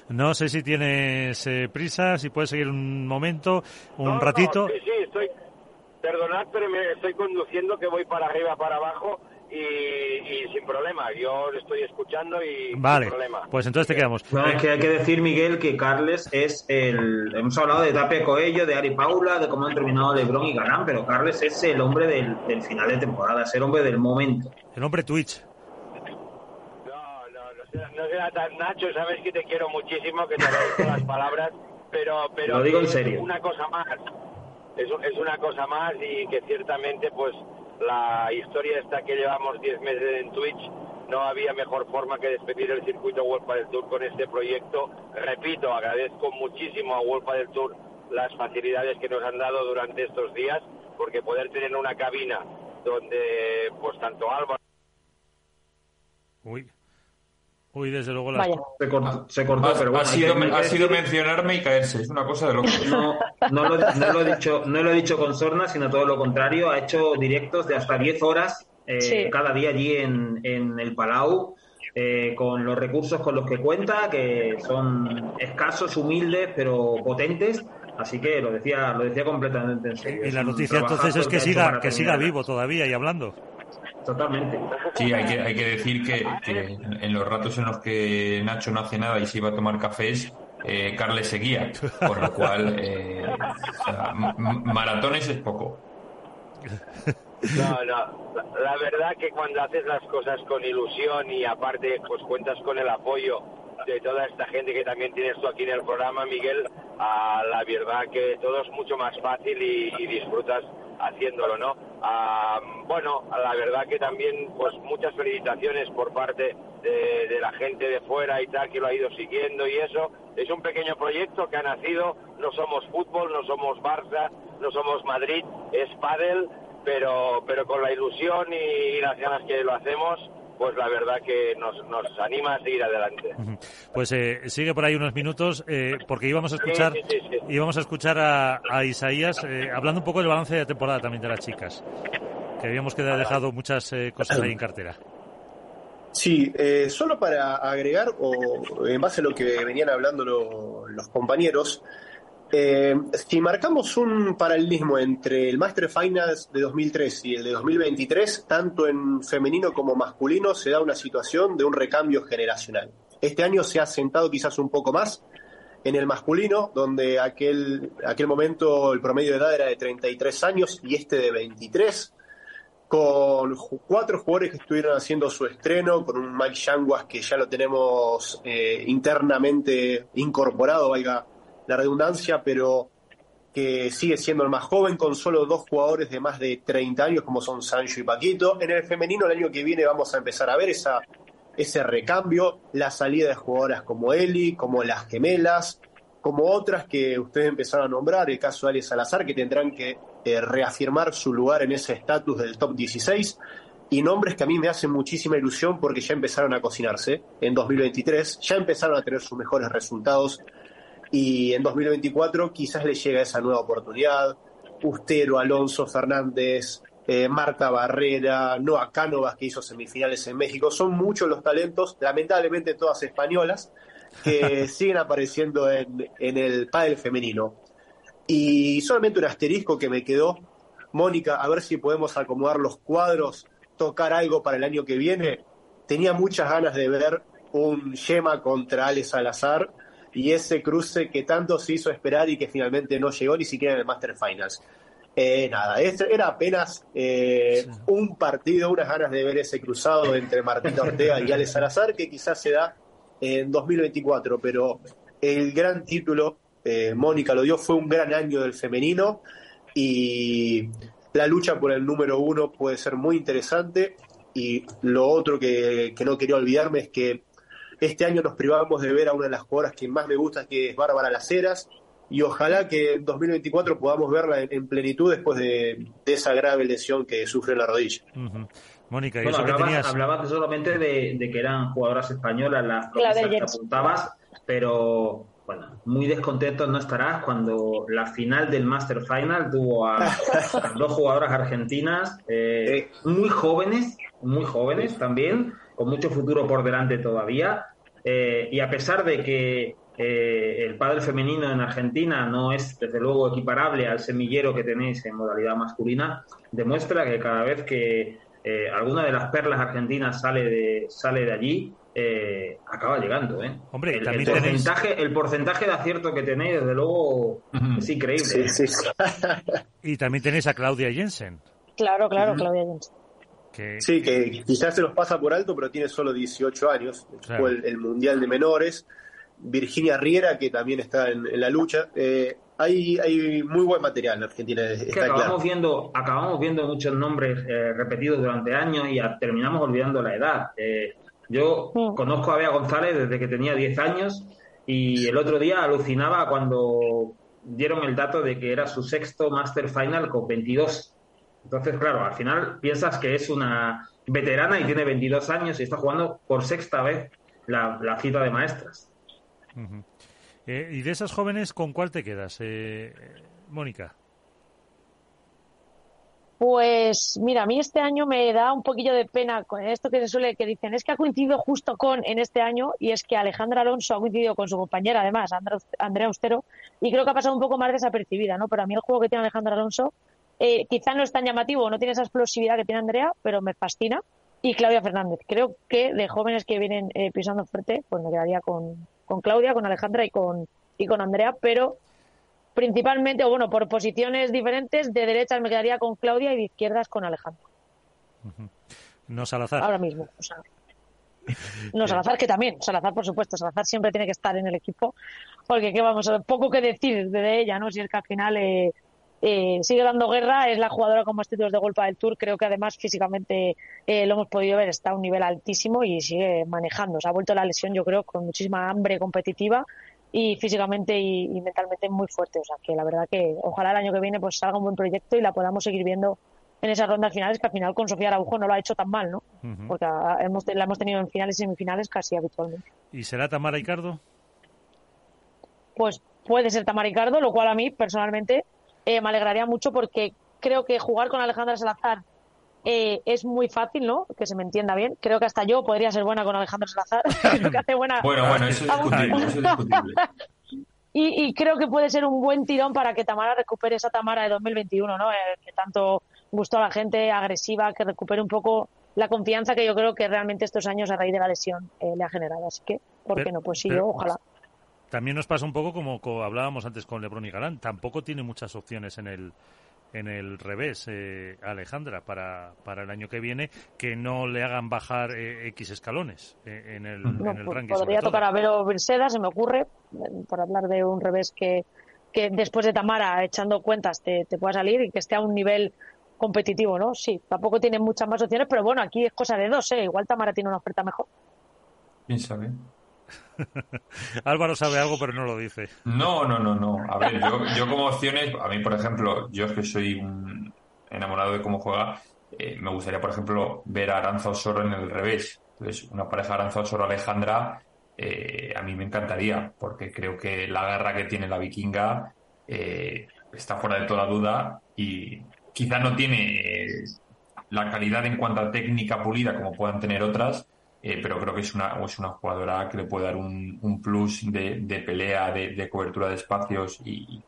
No sé si tienes eh, prisa, si puedes seguir un momento, un ratito. sí, sí, estoy. Perdonad, pero me estoy conduciendo que voy para arriba, para abajo y, sin problema. Yo estoy escuchando y vale, sin problema. Pues entonces te quedamos. es que hay que decir, Miguel, que Carles es el. Hemos hablado de Tape Coello, de Ari Paula, de cómo han terminado Lebron y Galán, pero Carles es el hombre del, final de temporada, es el hombre del momento. El hombre Twitch. No, no, no será, tan Nacho, sabes que te quiero muchísimo, que te agradezco las palabras, pero, pero. Lo digo en serio. Una cosa más. Es, es una cosa más y que ciertamente, pues la historia está que llevamos 10 meses en Twitch, no había mejor forma que despedir el circuito World del Tour con este proyecto. Repito, agradezco muchísimo a World del Tour las facilidades que nos han dado durante estos días, porque poder tener una cabina donde pues tanto Álvaro Uy, Uy, desde luego Se cortó, pero bueno. Ha sido, ha sido mencionarme y caerse, es una cosa de loco. No, no, lo, no, lo, he dicho, no lo he dicho con sorna, sino todo lo contrario. Ha hecho directos de hasta 10 horas eh, cada día allí en, en el Palau. Eh, con los recursos con los que cuenta, que son escasos, humildes, pero potentes. Así que lo decía, lo decía completamente en serio. Y la noticia entonces es que siga, que siga vivo todavía y hablando. Totalmente. Sí, hay que, hay que decir que, en los ratos en los que Nacho no hace nada y se iba a tomar cafés, eh, Carles seguía, con lo cual eh, maratones es poco. No, no, la, verdad que cuando haces las cosas con ilusión y aparte pues cuentas con el apoyo de toda esta gente que también tienes tú aquí en el programa, Miguel, a la verdad que todo es mucho más fácil y disfrutas haciéndolo, ¿no? Bueno, la verdad que también, pues muchas felicitaciones por parte de, la gente de fuera y tal que lo ha ido siguiendo y eso. Es un pequeño proyecto que ha nacido, no somos fútbol, no somos Barça, no somos Madrid, es pádel, pero, pero con la ilusión y las ganas que lo hacemos, pues la verdad que nos, nos anima a seguir adelante. Pues eh, sigue por ahí unos minutos, eh, porque íbamos a escuchar, íbamos a, escuchar a, Isaías eh, hablando un poco del balance de temporada también de las chicas, que habíamos quedado dejado muchas cosas ahí en cartera. Sí, solo para agregar, o en base a lo que venían hablando los compañeros, eh, si marcamos un paralelismo entre el Master Finals de 2003 y el de 2023, tanto en femenino como masculino, se da una situación de un recambio generacional. Este año se ha sentado quizás un poco más en el masculino, donde aquel, aquel momento el promedio de edad era de 33 años y este de 23, con cuatro jugadores que estuvieron haciendo su estreno, con un Mike Yanguas que ya lo tenemos eh, internamente incorporado, valga la redundancia, pero que sigue siendo el más joven con solo dos jugadores de más de 30 años como son Sancho y Paquito. En el femenino el año que viene vamos a empezar a ver esa, ese recambio, la salida de jugadoras como Eli, como las gemelas, como otras que ustedes empezaron a nombrar, el caso de Ali Salazar, que tendrán que eh, reafirmar su lugar en ese estatus del top 16 y nombres que a mí me hacen muchísima ilusión porque ya empezaron a cocinarse en 2023, ya empezaron a tener sus mejores resultados y en 2024 quizás le llega esa nueva oportunidad. Ustero, Alonso, Fernández, eh, Marta Barrera, Noah Cánovas, que hizo semifinales en México. Son muchos los talentos, lamentablemente todas españolas, que siguen apareciendo en, en el pádel femenino. Y solamente un asterisco que me quedó, Mónica, a ver si podemos acomodar los cuadros, tocar algo para el año que viene. Tenía muchas ganas de ver un Yema contra Ale Salazar y ese cruce que tanto se hizo esperar y que finalmente no llegó ni siquiera en el Master Finals. Eh, nada, era apenas eh, un partido, unas ganas de ver ese cruzado entre Martita Ortega y Ale Salazar, que quizás se da en 2024, pero el gran título, eh, Mónica lo dio, fue un gran año del femenino y la lucha por el número uno puede ser muy interesante. Y lo otro que, que no quería olvidarme es que este año nos privamos de ver a una de las jugadoras que más me gusta, que es Bárbara Las Heras, y ojalá que en 2024 podamos verla en, plenitud después de, esa grave lesión que sufre en la rodilla. Mónica, ¿y bueno, eso hablabas, tenías? hablabas solamente de, que eran jugadoras españolas las que apuntabas, pero bueno, muy descontento no estarás cuando la final del Master Final tuvo a, dos jugadoras argentinas eh, muy jóvenes, muy jóvenes también, con mucho futuro por delante todavía. Eh, y a pesar de que eh, el padre femenino en Argentina no es, desde luego, equiparable al semillero que tenéis en modalidad masculina, demuestra que cada vez que eh, alguna de las perlas argentinas sale de, sale de allí, acaba llegando. Hombre, el, porcentaje, el porcentaje de acierto que tenéis, desde luego, es increíble. y también tenéis a Claudia Jensen. Claro, claro, Claudia Jensen. Sí, que quizás se los pasa por alto, pero tiene solo 18 años. Fue el, Mundial de Menores. Virginia Riera, que también está en, la lucha. Eh, hay, hay muy buen material en Argentina. acabamos, viendo, acabamos viendo muchos nombres eh, repetidos durante años y terminamos olvidando la edad. Eh, yo conozco a Bea González desde que tenía 10 años y el otro día alucinaba cuando dieron el dato de que era su sexto Master Final con 22 entonces, claro, al final piensas que es una veterana y tiene 22 años y está jugando por sexta vez la, cita de maestras. Eh, ¿Y de esas jóvenes con cuál te quedas, eh, Mónica? Pues mira, a mí este año me da un poquillo de pena con esto que se suele que dicen, es que ha coincidido justo con en este año y es que Alejandra Alonso ha coincidido con su compañera además, Andrea Austero, y creo que ha pasado un poco más desapercibida, ¿no? Pero a mí el juego que tiene Alejandra Alonso eh, quizá no es tan llamativo, no tiene esa explosividad que tiene Andrea, pero me fascina. Y Claudia Fernández. Creo que de jóvenes que vienen eh, pisando fuerte, pues me quedaría con, con Claudia, con Alejandra y con, y con Andrea, pero principalmente, o bueno, por posiciones diferentes, de derechas me quedaría con Claudia y de izquierdas con Alejandra. No Salazar. Ahora mismo. no Salazar, que también. Salazar, por supuesto. Salazar siempre tiene que estar en el equipo. Porque, ¿qué vamos? Poco que decir de ella, ¿no? Si es que al final eh, eh, sigue dando guerra, es la jugadora con más títulos de golpe del Tour, creo que además físicamente eh, lo hemos podido ver, está a un nivel altísimo y sigue manejando, se ha vuelto la lesión yo creo con muchísima hambre competitiva y físicamente y, mentalmente muy fuerte, o sea que la verdad que ojalá el año que viene pues salga un buen proyecto y la podamos seguir viendo en esas rondas finales que al final con Sofía Araujo no lo ha hecho tan mal, ¿no? Porque hemos, la hemos tenido en finales y semifinales casi habitualmente. ¿Y será Tamara Ricardo? Pues puede ser Tamara Ricardo, lo cual a mí personalmente eh, me alegraría mucho porque creo que jugar con Alejandra Salazar eh, es muy fácil, ¿no? Que se me entienda bien. Creo que hasta yo podría ser buena con Alejandra Salazar. creo que hace buena. Bueno, bueno, eso es discutible. Eso es discutible. y, y, creo que puede ser un buen tirón para que Tamara recupere esa Tamara de 2021, ¿no? Eh, que tanto gustó a la gente, agresiva, que recupere un poco la confianza que yo creo que realmente estos años a raíz de la lesión le ha generado. Así que, ¿por qué no? Pues sí, yo, ojalá. También nos pasa un poco como, hablábamos antes con Lebron y Galán. Tampoco tiene muchas opciones en el en el revés, eh, Alejandra, para, para el año que viene, que no le hagan bajar eh, X escalones eh, en el, en el pues ranking. Podría tocar a Vero Virseda, se me ocurre, por hablar de un revés que, que después de Tamara, echando cuentas, te, te pueda salir y que esté a un nivel competitivo, ¿no? Sí, tampoco tiene muchas más opciones, pero bueno, aquí es cosa de dos, ¿eh? Igual Tamara tiene una oferta mejor. ¿Quién sabe? Álvaro sabe algo, pero no lo dice. No, no, no, no. A ver, yo, como opciones, a mí, por ejemplo, yo es que soy un enamorado de cómo juega, eh, me gustaría, por ejemplo, ver a Aranza Osoro en el revés. Entonces, una pareja Aranza Osoro-Alejandra, eh, a mí me encantaría, porque creo que la garra que tiene la vikinga eh, está fuera de toda duda y quizás no tiene la calidad en cuanto a técnica pulida como puedan tener otras, eh, pero creo que es una, es una jugadora que le puede dar un, un plus de, de pelea, de, de, cobertura de espacios y,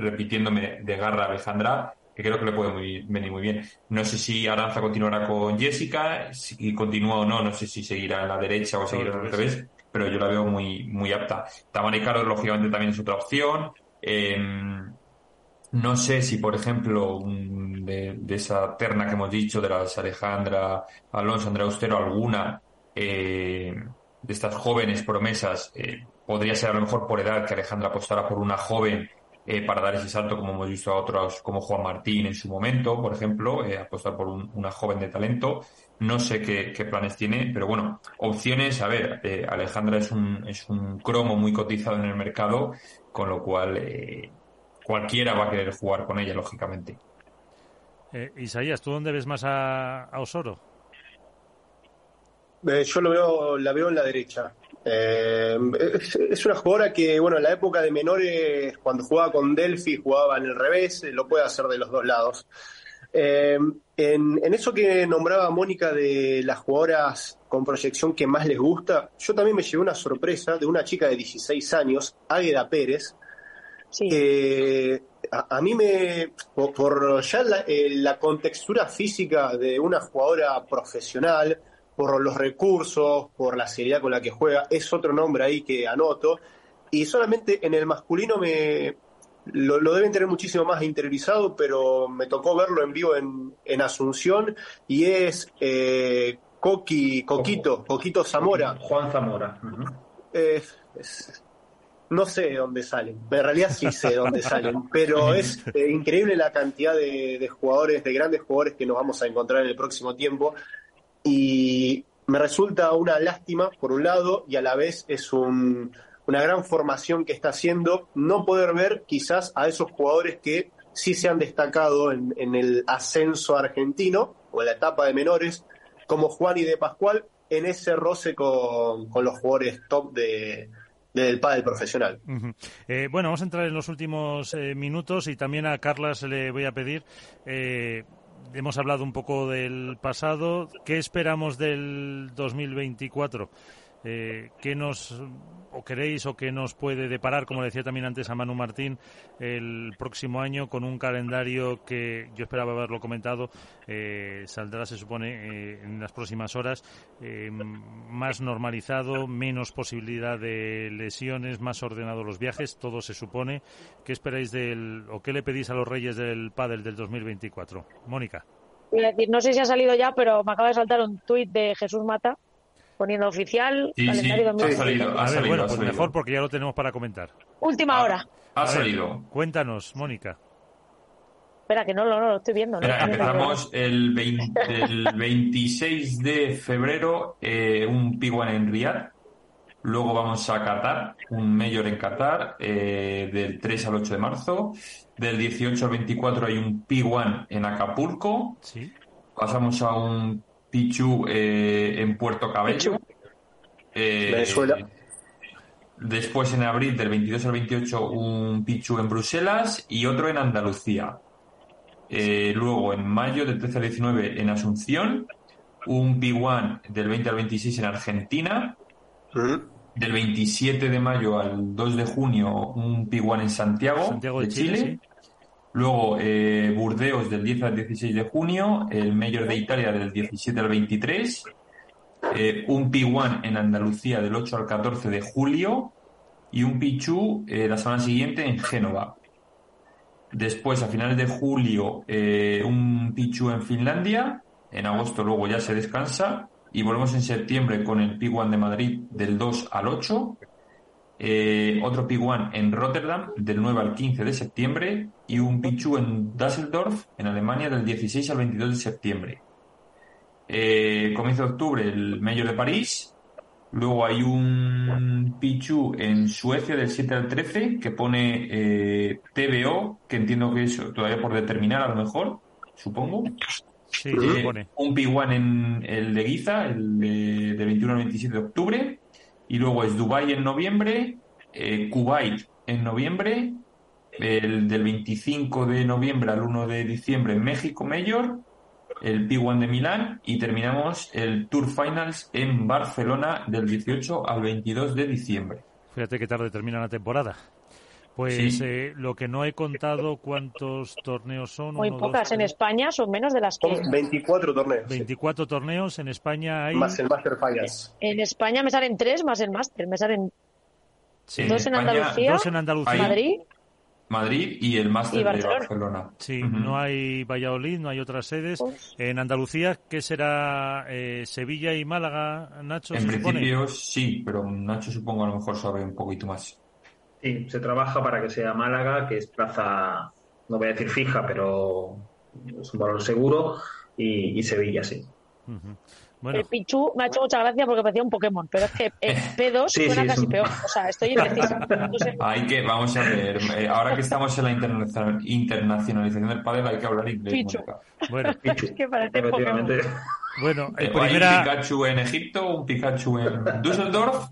repitiéndome de garra Alejandra, que creo que le puede muy, venir muy bien. No sé si Aranza continuará con Jessica, si continúa o no, no sé si seguirá en la derecha o seguirá al revés, pero yo la veo muy, muy apta. Tamara Caro, lógicamente, también es otra opción. Eh, no sé si, por ejemplo, de, de, esa terna que hemos dicho, de las Alejandra, Alonso, Andrea Austero, alguna eh, de estas jóvenes promesas, eh, podría ser a lo mejor por edad que Alejandra apostara por una joven eh, para dar ese salto, como hemos visto a otros, como Juan Martín en su momento, por ejemplo, eh, apostar por un, una joven de talento. No sé qué, planes tiene, pero bueno, opciones, a ver, eh, Alejandra es un, es un cromo muy cotizado en el mercado, con lo cual cualquiera va a querer jugar con ella, lógicamente. Isaías, ¿tú dónde ves más a, a Osoro? Eh, yo lo veo, la veo en la derecha. Eh, es, es, una jugadora que, bueno, en la época de menores, cuando jugaba con Delphi, jugaba en el revés, lo puede hacer de los dos lados. Eh, en, en, eso que nombraba Mónica de las jugadoras con proyección que más les gusta, yo también me llevé una sorpresa de una chica de 16 años, Águeda Pérez, Sí. Eh, a, a, mí me, por, por ya la, eh, la, contextura física de una jugadora profesional, por los recursos, por la seriedad con la que juega, es otro nombre ahí que anoto. Y solamente en el masculino me lo, lo deben tener muchísimo más interiorizado, pero me tocó verlo en vivo en, en Asunción y es eh, Coqui, Coquito, Coquito Zamora. Juan Zamora. Uh -huh. es, no sé de dónde salen, en realidad sí sé de dónde salen, pero es eh, increíble la cantidad de, de, jugadores, de grandes jugadores que nos vamos a encontrar en el próximo tiempo y me resulta una lástima por un lado y a la vez es un, una gran formación que está haciendo no poder ver quizás a esos jugadores que sí se han destacado en, el ascenso argentino o en la etapa de menores como Juan y de Pascual en ese roce con, los jugadores top de, del pádel profesional. Eh, bueno, vamos a entrar en los últimos eh, minutos y también a Carlas le voy a pedir. Eh, hemos hablado un poco del pasado. ¿Qué esperamos del 2024? Eh, ¿Qué nos o queréis o qué nos puede deparar, como decía también antes a Manu Martín, el próximo año con un calendario que yo esperaba haberlo comentado, eh, saldrá, se supone, eh, en las próximas horas, eh, más normalizado, menos posibilidad de lesiones, más ordenado los viajes, todo se supone. ¿Qué esperáis del, o qué le pedís a los Reyes del Padel del 2024? Mónica. Decir, no sé si ha salido ya, pero me acaba de saltar un tuit de Jesús Mata poniendo oficial. Sí, calendario sí, ha salido, ha salido, bueno, pues salido. mejor porque ya lo tenemos para comentar. Última ha, hora. Ha salido. Cuéntanos, Mónica. Espera, que no, no, no lo estoy viendo. Espera, no, empezamos el, 20, el, 26 de febrero eh, un P1 en Riyadh. Luego vamos a Qatar, un Mayor en Qatar, eh, del 3 al 8 de marzo. Del 18 al 24 hay un P1 en Acapulco. Sí. Pasamos a un Pichu eh, en Puerto Cabello. Eh, Venezuela. Después en abril del 22 al 28 un Pichu en Bruselas y otro en Andalucía. Eh, luego en mayo del 13 al 19 en Asunción, un P1 del 20 al 26 en Argentina. Uh -huh. Del 27 de mayo al 2 de junio un P1 en Santiago, Santiago de, de, Chile. Chile sí. Luego, eh, Burdeos del 10 al 16 de junio, el Mayor de Italia del 17 al 23, eh, un P1 en Andalucía del 8 al 14 de julio y un Pichu eh, la semana siguiente en Génova. Después, a finales de julio, eh, un Pichu en Finlandia. En agosto luego ya se descansa. Y volvemos en septiembre con el P1 de Madrid del 2 al 8 eh, otro P1 en Rotterdam del 9 al 15 de septiembre y un Pichu en Düsseldorf, en Alemania, del 16 al 22 de septiembre. Eh, comienzo de octubre el Mayor de París, Luego hay un Pichu en Suecia del 7 al 13 que pone eh, TBO, que entiendo que es todavía por determinar a lo mejor, supongo. Sí, Eh, pone. un P1 en el de Giza, el de, de 21 al 27 de octubre. Y luego es Dubai en noviembre, eh, Kuwait en noviembre, el del 25 de noviembre al 1 de diciembre en México Mayor, el P1 de Milán y terminamos el Tour Finals en Barcelona del 18 al 22 de diciembre. Fíjate qué tarde termina la temporada. Pues Sí. eh, lo que no he contado, ¿cuántos torneos son? Muy Uno, pocas. dos, En tres, España son menos de las que... Son 24 torneos. 24 torneos. En España hay... Más el Master Finals. En España me salen tres más el máster. Me salen Sí. dos en España, Andalucía, Dos en Andalucía. Ahí. Madrid. Madrid y el Máster Y de Barcelona. Sí, Ujú. no hay Valladolid, no hay otras sedes. Uf. En Andalucía, ¿qué será? Eh, ¿Sevilla y Málaga, Nacho, En se supone? principio sí, pero Nacho supongo a lo mejor sabe un poquito más. Sí, se trabaja para que sea Málaga, que es plaza, no voy a decir fija, pero es un valor seguro, y, y Sevilla, sí. Ujú. Bueno, El Pichu me ha hecho mucha gracia porque parecía un Pokémon, pero es que el P2 Sí, suena sí, es casi un- peor. O sea, estoy indecisa. No sé. Hay que, vamos a ver, eh, ahora que estamos en la interna- internacionalización del pádel hay que hablar inglés. Pichu. Bueno, Pichu, Es que parece Pokémon. bueno. Eh, eh, Hay un Pikachu en Egipto, un Pikachu en Düsseldorf.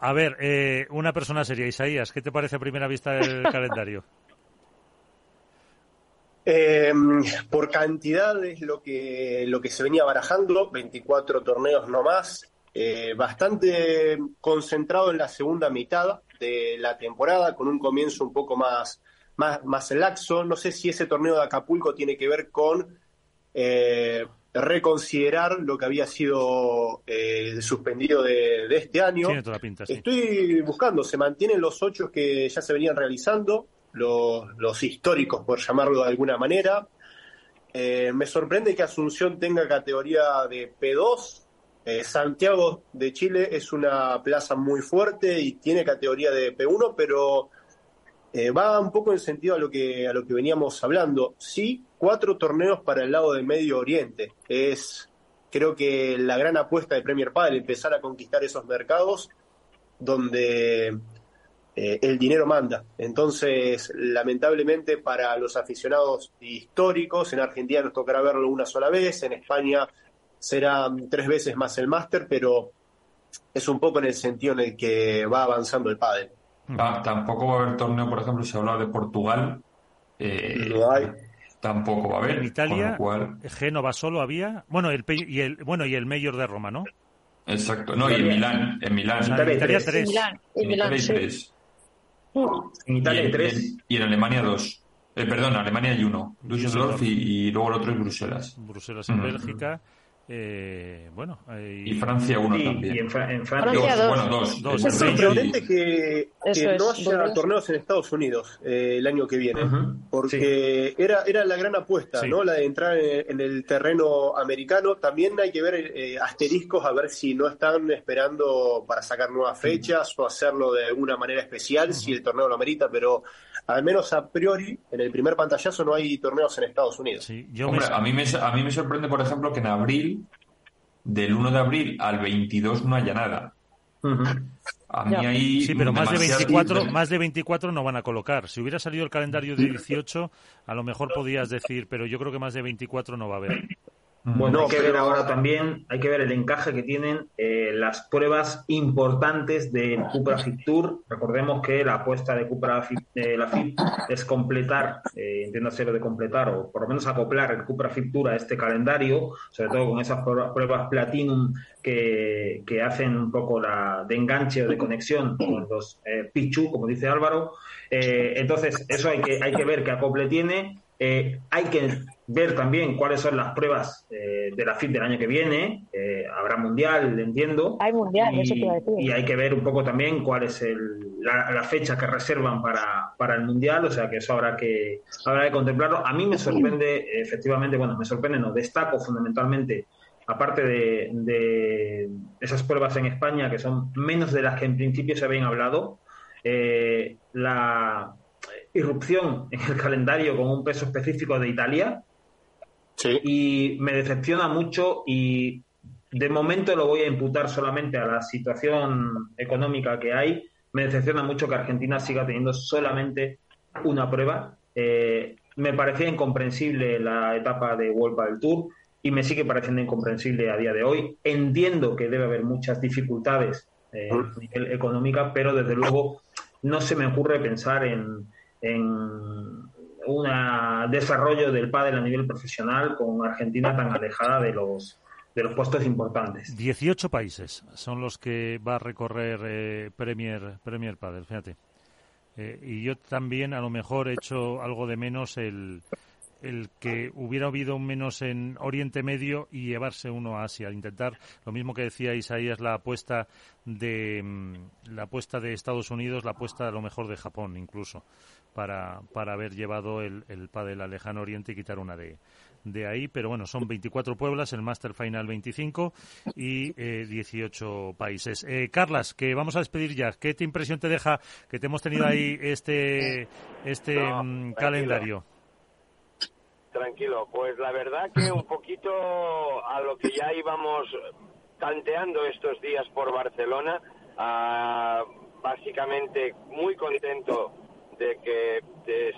A ver, eh, una persona seria, Isaías, ¿qué te parece a primera vista el calendario? Eh, por cantidad es lo que, lo que se venía barajando, 24 torneos no más, eh, bastante concentrado en la segunda mitad de la temporada, con un comienzo un poco más, más, más laxo. No sé si ese torneo de Acapulco tiene que ver con eh, reconsiderar lo que había sido eh, suspendido de, de este año. Tiene toda la pinta, sí. Estoy buscando, se mantienen los ocho que ya se venían realizando, los, los históricos, por llamarlo de alguna manera. Eh, me sorprende que Asunción tenga categoría de P2. Eh, Santiago de Chile es una plaza muy fuerte y tiene categoría de P1, pero eh, va un poco en sentido a lo que a lo que veníamos hablando. Sí, cuatro torneos para el lado de Medio Oriente. Es creo que la gran apuesta de Premier Padel empezar a conquistar esos mercados donde eh, el dinero manda. Entonces, lamentablemente para los aficionados históricos, en Argentina nos tocará verlo una sola vez, en España será tres veces más el máster, pero es un poco en el sentido en el que va avanzando el pádel. Ta- tampoco va a haber torneo, por ejemplo, si hablaba de Portugal. eh, No hay. Tampoco va a haber. En Italia, cual, Génova solo había, bueno, el y el bueno y el Mayor de Roma, ¿no? exacto. No, y en Milán. En Milán. Italia en Italia. Milán, En Milán, Italia tres. En Italia y, hay en, tres. y en- y en Alemania dos. Eh, perdón, en Alemania hay uno. Düsseldorf y, y luego el otro es Bruselas. Bruselas en Mm. Bélgica. Eh, bueno, eh, Y Francia uno Sí, también. y en, Fra- en Francia. Francia, Dos, dos. bueno, dos. Es sorprendente y- que, que no es, haya torneos en Estados Unidos eh, el año que viene, porque era, era la gran apuesta, Sí. ¿no? La de entrar en, en el terreno americano. También hay que ver eh, asteriscos a ver si no están esperando para sacar nuevas fechas o hacerlo de alguna manera especial si el torneo lo amerita, pero al menos a priori en el primer pantallazo no hay torneos en Estados Unidos. sí, yo Hombre, me- a mí, me, a mí me sorprende, por ejemplo, que en abril, del 1 de abril al 22 no haya nada. A mí Ya. hay Sí, pero más de demasiado- 24, más de 24 no van a colocar. Si hubiera salido el calendario de 18, a lo mejor podías decir, pero yo creo que más de 24 no va a haber. Bueno, No, hay que pero- ver ahora también, hay que ver el encaje que tienen eh, las pruebas importantes del Cupra Fit Tour. Recordemos que la apuesta de Cupra Fit, la FIP es completar, eh, entiéndase lo de completar, o por lo menos acoplar el Cupra Fit Tour a este calendario, sobre todo con esas pruebas, pruebas Platinum que, que hacen un poco la de enganche o de conexión con los eh, Pichu, como dice Álvaro. Eh, entonces, eso hay que, hay que ver qué acople tiene. Eh, hay que ver también cuáles son las pruebas eh, de la FIP del año que viene. Eh, habrá mundial, entiendo. Hay mundial, y, eso te iba a decir. y hay que ver un poco también cuál es el, la, la fecha que reservan para, para el mundial. O sea que eso habrá que habrá que contemplarlo. A mí me sorprende, efectivamente, bueno, me sorprende, no, destaco fundamentalmente aparte de, de esas pruebas en España, que son menos de las que en principio se habían hablado, eh, la irrupción en el calendario con un peso específico de Italia Sí. y me decepciona mucho y de momento lo voy a imputar solamente a la situación económica que hay. Me decepciona mucho que Argentina siga teniendo solamente una prueba. Eh, me parecía incomprensible la etapa de Vuelta del Tour y me sigue pareciendo incomprensible a día de hoy. Entiendo que debe haber muchas dificultades eh, a nivel económica, pero desde luego no se me ocurre pensar en, en un desarrollo del pádel a nivel profesional con Argentina tan alejada de los de los puestos importantes. 18 países son los que va a recorrer eh, Premier Premier Padel, fíjate. Eh, y yo también a lo mejor he hecho algo de menos el, el que hubiera habido menos en Oriente Medio y llevarse uno a Asia, intentar lo mismo que decía Isaías la apuesta de mm, la apuesta de Estados Unidos, la apuesta a lo mejor de Japón incluso para, para haber llevado el, el pádel al lejano Oriente y quitar una de, de ahí, pero bueno, son 24 pueblas, el Master Final 25 y eh, 18 países. Eh, Carlas, que vamos a despedir ya, ¿qué te impresión te deja que te hemos tenido ahí este, este mm, calendario? Tranquilo, pues la verdad que un poquito a lo que ya íbamos tanteando estos días por Barcelona, ah, básicamente muy contento de que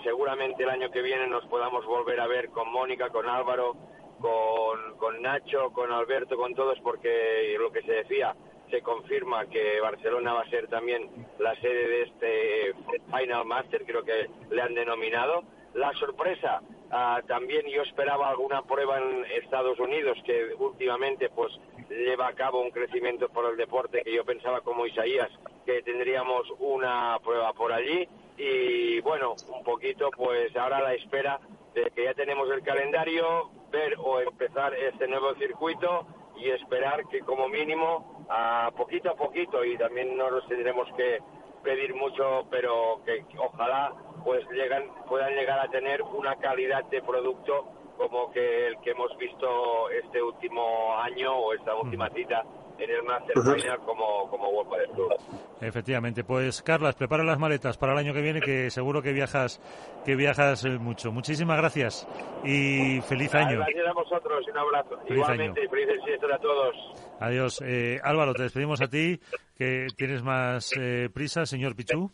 seguramente el año que viene nos podamos volver a ver con Mónica, con Álvaro, con, con Nacho, con Alberto, con todos, porque lo que se decía, se confirma que Barcelona va a ser también la sede de este Final Master, creo que le han denominado. La sorpresa, ah, también yo esperaba alguna prueba en Estados Unidos, que últimamente pues lleva a cabo un crecimiento por el deporte que yo pensaba como Isaías, que tendríamos una prueba por allí y bueno, un poquito pues ahora a la espera de que ya tenemos el calendario, ver o empezar este nuevo circuito y esperar que como mínimo a poquito a poquito y también no nos tendremos que pedir mucho, pero que ojalá pues llegan, puedan llegar a tener una calidad de producto como que el que hemos visto este último año o esta última cita en el Master Final como, como World del Tour. Efectivamente, pues Carlas, prepara las maletas para el año que viene, que seguro que viajas, que viajas eh, mucho. Muchísimas gracias y feliz año. Gracias a vosotros, un abrazo. Igualmente, felices fiestas a todos. Adiós. Eh, Álvaro, te despedimos a ti, que tienes más eh, prisa, señor Pichu.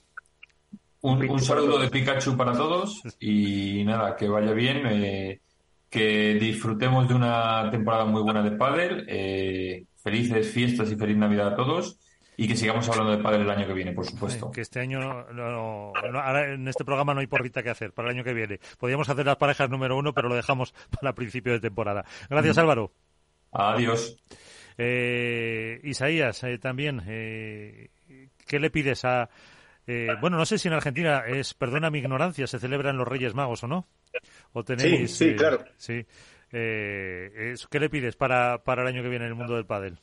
Un, un, saludo de Pikachu para todos y nada, que vaya bien, eh, que disfrutemos de una temporada muy buena de pádel. Eh, felices fiestas y feliz Navidad a todos y que sigamos hablando de padre el año que viene, por supuesto. Que este año, no, ahora en este programa no hay porrita que hacer para el año que viene. Podríamos hacer las parejas número uno, pero lo dejamos para principio de temporada. Gracias, Álvaro. Adiós. Eh, Isaías, eh, también, eh, ¿qué le pides a... Eh, bueno, no sé si en Argentina es, perdona mi ignorancia, se celebran los Reyes Magos o no. ¿O tenéis, sí, sí, claro. Sí. Eh, ¿Qué le pides para, para el año que viene en el mundo del pádel?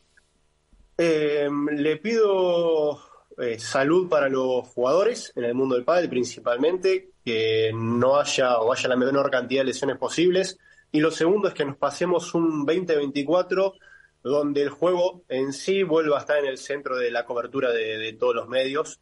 Eh, le pido eh, salud para los jugadores en el mundo del pádel principalmente, que no haya o haya la menor cantidad de lesiones posibles. Y lo segundo es que nos pasemos un 2024 donde el juego en sí vuelva a estar en el centro de la cobertura de, de todos los medios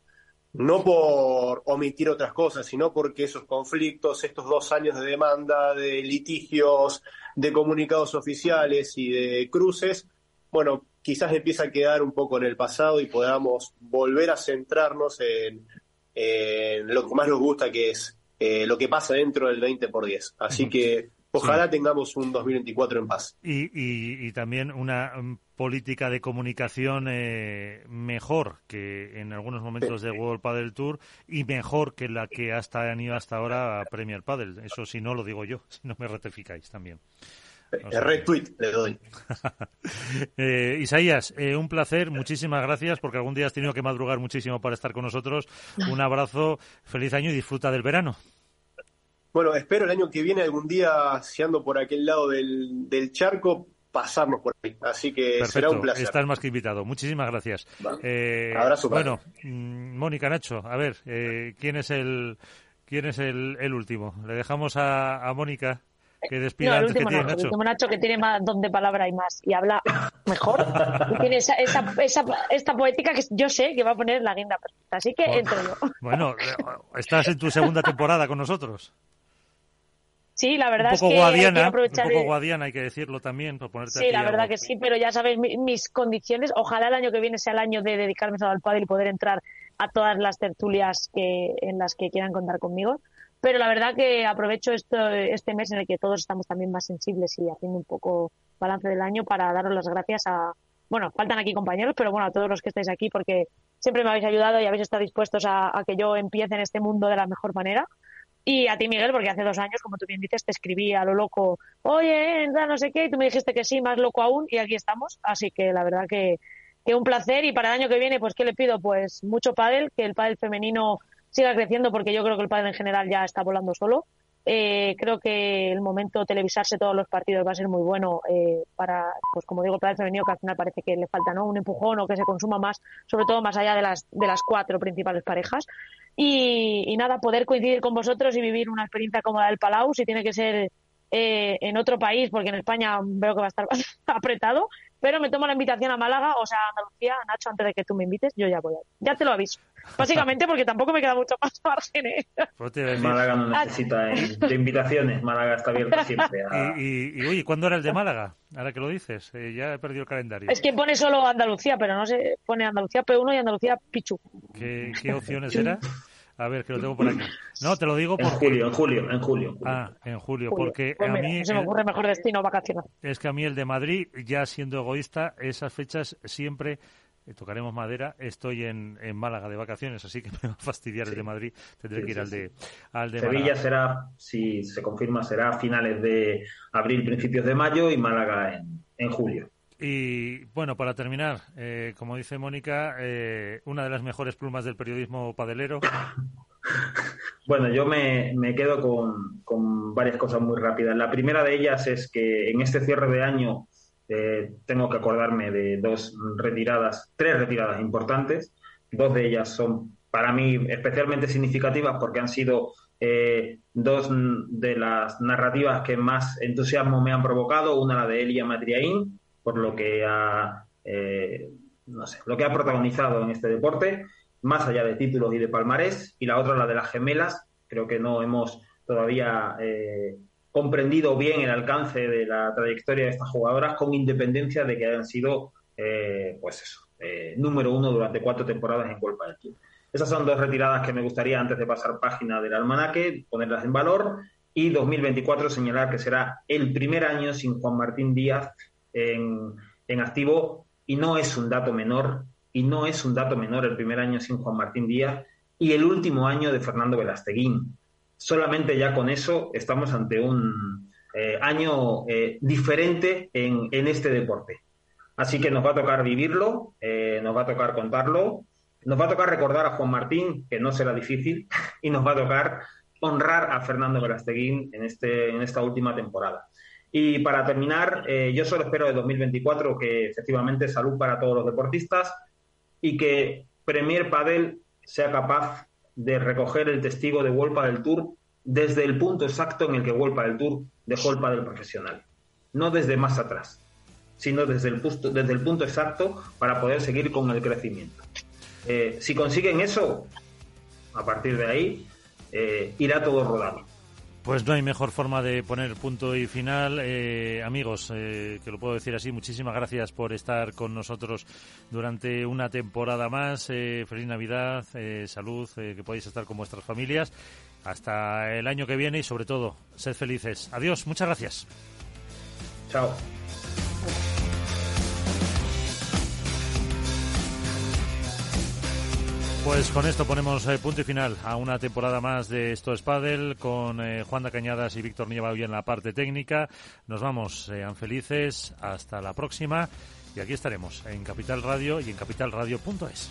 no por omitir otras cosas, sino porque esos conflictos, estos dos años de demanda, de litigios, de comunicados oficiales y de cruces, bueno, quizás empieza a quedar un poco en el pasado y podamos volver a centrarnos en, lo que más nos gusta, que es eh, lo que pasa dentro del 20 por 10. Así que Ojalá tengamos un 2024 en paz. Y, y, también una um, política de comunicación eh, mejor que en algunos momentos de World Padel Tour y mejor que la que hasta han ido hasta ahora a Premier Padel. Eso si no lo digo yo, si no me ratificáis también. El retweet le doy. eh, Isaías, eh, un placer, muchísimas gracias porque algún día has tenido que madrugar muchísimo para estar con nosotros. Un abrazo, feliz año y disfruta del verano. Bueno, espero el año que viene algún día, si ando por aquel lado del, del charco, pasarnos por ahí. Así que será un placer. Estás más que invitado. Muchísimas gracias. Eh, Abrazo. Bueno, mm, Mónica Nacho, a ver, eh, ¿quién es el quién es el, el último? Le dejamos a, a Mónica que despida no, el antes último que tiene no, Nacho. El último Nacho que tiene más don de palabra y más y habla mejor. y tiene esa, esa, esa, esta poética que yo sé que va a poner la guinda perfecta. Así que Bueno. entro yo. Bueno, eh, estás en tu segunda temporada con nosotros. Sí, la verdad un poco es que guadiana, aprovechar. Un poco guadiana, hay que decirlo también, por ponerte Sí, aquí la verdad algo. que sí, pero ya sabéis mi- mis condiciones. Ojalá el año que viene sea el año de dedicarme solo al pádel y poder entrar a todas las tertulias que, en las que quieran contar conmigo. Pero la verdad que aprovecho esto, este mes en el que todos estamos también más sensibles y haciendo un poco balance del año para daros las gracias a, bueno, faltan aquí compañeros, pero bueno, a todos los que estáis aquí porque siempre me habéis ayudado y habéis estado dispuestos a, a que yo empiece en este mundo de la mejor manera. Y a ti, Miguel, porque hace dos años, como tú bien dices, te escribí a lo loco, oye, entra, no sé qué, y tú me dijiste que sí, más loco aún, y aquí estamos. Así que la verdad que, que un placer. Y para el año que viene, pues, ¿qué le pido? Pues mucho pádel, que el pádel femenino siga creciendo, porque yo creo que el pádel en general ya está volando solo. Eh, creo que el momento televisarse todos los partidos va a ser muy bueno eh, para, pues como digo, el pádel femenino, que al final parece que le falta ¿no? un empujón o que se consuma más, sobre todo más allá de las, de las cuatro principales parejas. Y, y nada, poder coincidir con vosotros y vivir una experiencia como la del Palau, si tiene que ser eh, en otro país, porque en España veo que va a estar apretado, pero me tomo la invitación a Málaga, o sea, a Andalucía, Nacho, antes de que tú me invites, yo ya voy. a- Ya te lo aviso. Básicamente porque tampoco me queda mucho más margen. ¿eh? Pues Málaga no Ah. necesita eh, de invitaciones. Málaga está abierta siempre. a- Y, y, y, oye, ¿cuándo era el de Málaga? Ahora que lo dices, eh, ya he perdido el calendario. Es que pone solo Andalucía, pero no se pone Andalucía P1 y Andalucía Pichu. ¿Qué, qué opciones era? A ver, que lo tengo por aquí. No, te lo digo En porque... julio, en julio, en julio. Ah, en julio, Julio. porque Pues a mira, mí... no se me ocurre mejor destino vacacional. Es que a mí el de Madrid, ya siendo egoísta, esas fechas siempre, eh, tocaremos madera, estoy en, en Málaga de vacaciones, así que me va a fastidiar el de Madrid, tendré Sí, que ir sí, al sí. de, al de Sevilla Málaga. será, si se confirma, será a finales de abril, principios de mayo y Málaga en, en julio. Y bueno, para terminar, eh, como dice Mónica, eh, una de las mejores plumas del periodismo padelero. Bueno, yo me, me quedo con, con varias cosas muy rápidas. La primera de ellas es que en este cierre de año eh, tengo que acordarme de dos retiradas, tres retiradas importantes. Dos de ellas son para mí especialmente significativas porque han sido eh, dos de las narrativas que más entusiasmo me han provocado. Una la de Elia Matriaín, por lo que ha, eh, no sé, lo que ha protagonizado en este deporte más allá de títulos y de palmarés, y la otra la de las gemelas. Creo que no hemos todavía eh, comprendido bien el alcance de la trayectoria de estas jugadoras, con independencia de que hayan sido, eh, pues eso, eh, número uno durante cuatro temporadas en Golpa del Tour. Esas son dos retiradas que me gustaría, antes de pasar página del almanaque, ponerlas en valor. Y 2024 señalar que será el primer año sin Juan Martín Díaz en, en activo, y no es un dato menor y no es un dato menor el primer año sin Juan Martín Díaz y el último año de Fernando Velasteguín. Solamente ya con eso estamos ante un eh, año eh, diferente en, en, este deporte. Así que nos va a tocar vivirlo, eh, nos va a tocar contarlo, nos va a tocar recordar a Juan Martín, que no será difícil, y nos va a tocar honrar a Fernando Velasteguín en, este, en esta última temporada. Y para terminar, eh, yo solo espero de 2024 que efectivamente salud para todos los deportistas, y que Premier Padel sea capaz de recoger el testigo de World Padel Tour desde el punto exacto en el que World Padel Tour dejó el padel profesional. No desde más atrás, sino desde el, punto, exacto para poder seguir con el crecimiento. Eh, si consiguen eso, a partir de ahí, eh, irá todo rodado. Pues no hay mejor forma de poner punto y final. Eh, amigos, eh, que lo puedo decir así, muchísimas gracias por estar con nosotros durante una temporada más. Eh, feliz Navidad, eh, salud, que podáis estar con vuestras familias. Hasta el año que viene y sobre todo, sed felices. Adiós, muchas gracias. Chao. Pues con esto ponemos eh, punto y final a una temporada más de Esto es Padel con eh, Juan da Cañadas y Víctor Nieva hoy en la parte técnica. Nos vamos, sean felices, hasta la próxima y aquí estaremos en Capital Radio y en capitalradio.es.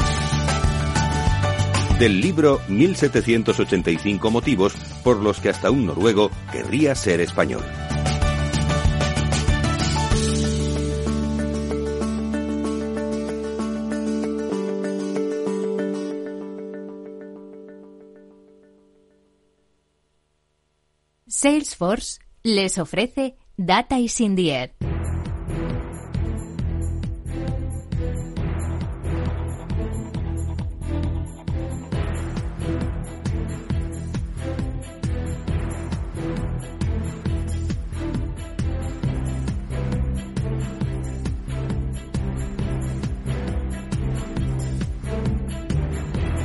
del libro 1785 motivos por los que hasta un noruego querría ser español. Salesforce les ofrece Data is in the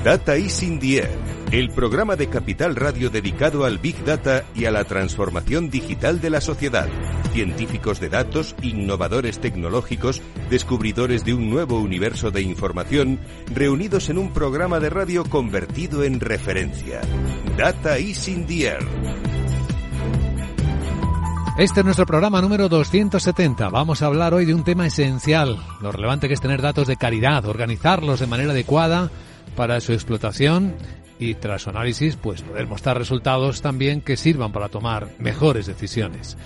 Data is in the Air, el programa de Capital Radio dedicado al Big Data y a la transformación digital de la sociedad. Científicos de datos, innovadores tecnológicos, descubridores de un nuevo universo de información, reunidos en un programa de radio convertido en referencia. Data is in the Air. Este es nuestro programa número 270. Vamos a hablar hoy de un tema esencial, lo relevante que es tener datos de calidad, organizarlos de manera adecuada para su explotación y tras su análisis pues poder mostrar resultados también que sirvan para tomar mejores decisiones.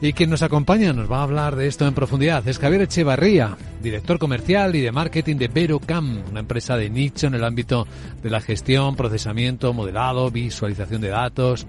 Y quien nos acompaña nos va a hablar de esto en profundidad es Javier Echevarría, director comercial y de marketing de Verocam, una empresa de nicho en el ámbito de la gestión, procesamiento, modelado, visualización de datos,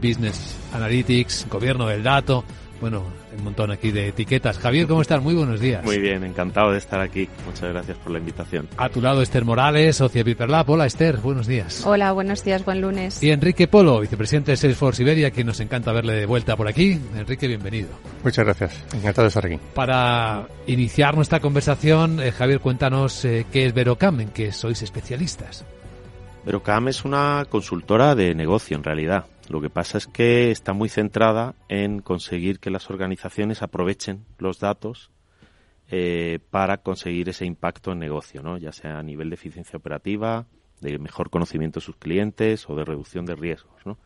business analytics, gobierno del dato. Bueno, un montón aquí de etiquetas. Javier, ¿cómo estás? Muy buenos días. Muy bien, encantado de estar aquí. Muchas gracias por la invitación. A tu lado Esther Morales, socia Piperlab. Hola Esther, buenos días. Hola, buenos días, buen lunes. Y Enrique Polo, vicepresidente de Salesforce Iberia, que nos encanta verle de vuelta por aquí. Enrique, bienvenido. Muchas gracias, encantado de estar aquí. Para iniciar nuestra conversación, eh, Javier, cuéntanos eh, qué es Verocam, en qué sois especialistas. Verocam es una consultora de negocio en realidad. Lo que pasa es que está muy centrada en conseguir que las organizaciones aprovechen los datos eh, para conseguir ese impacto en negocio, ¿no? ya sea a nivel de eficiencia operativa, de mejor conocimiento de sus clientes o de reducción de riesgos. ¿no?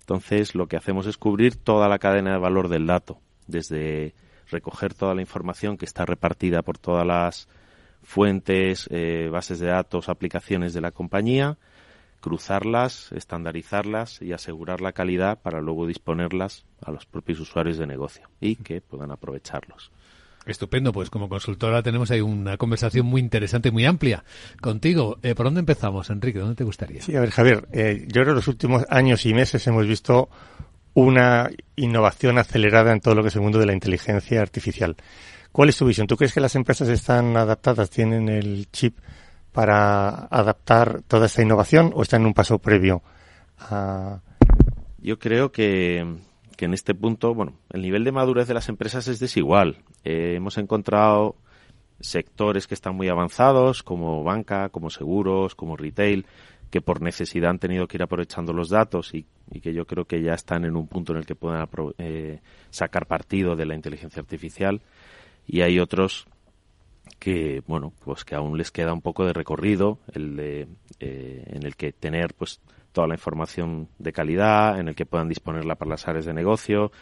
Entonces, lo que hacemos es cubrir toda la cadena de valor del dato, desde recoger toda la información que está repartida por todas las fuentes, eh, bases de datos, aplicaciones de la compañía, cruzarlas, estandarizarlas y asegurar la calidad para luego disponerlas a los propios usuarios de negocio y que puedan aprovecharlos. Estupendo, pues como consultora tenemos ahí una conversación muy interesante, muy amplia contigo. Eh, ¿Por dónde empezamos, Enrique? ¿Dónde te gustaría? Sí, a ver, Javier, eh, yo creo que en los últimos años y meses hemos visto una innovación acelerada en todo lo que es el mundo de la inteligencia artificial. ¿Cuál es tu visión? ¿Tú crees que las empresas están adaptadas, tienen el chip para adaptar toda esta innovación o está en un paso previo a... Yo creo que, en este punto, bueno, el nivel de madurez de las empresas es desigual. Eh, hemos encontrado sectores que están muy avanzados, como banca, como seguros, como retail, que por necesidad han tenido que ir aprovechando los datos y, que yo creo que ya están en un punto en el que pueden eh, sacar partido de la inteligencia artificial. Y hay otros que bueno pues que aún les queda un poco de recorrido el de, eh, en el que tener pues toda la información de calidad en el que puedan disponerla para las áreas de negocio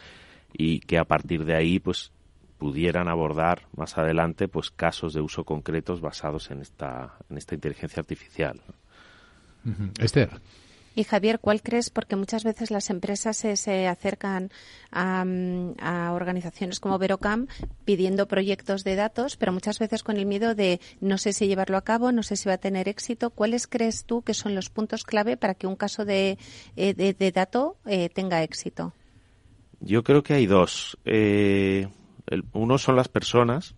y que a partir de ahí pues pudieran abordar más adelante pues casos de uso concretos basados en esta en esta inteligencia artificial. Esther Y Javier, ¿cuál crees? Porque muchas veces las empresas se, acercan a, organizaciones como Verocam pidiendo proyectos de datos, pero muchas veces con el miedo de no sé si llevarlo a cabo, no sé si va a tener éxito. ¿Cuáles crees tú que son los puntos clave para que un caso de, eh, de, dato eh, tenga éxito? Yo creo que hay dos. Eh, uno son las personas.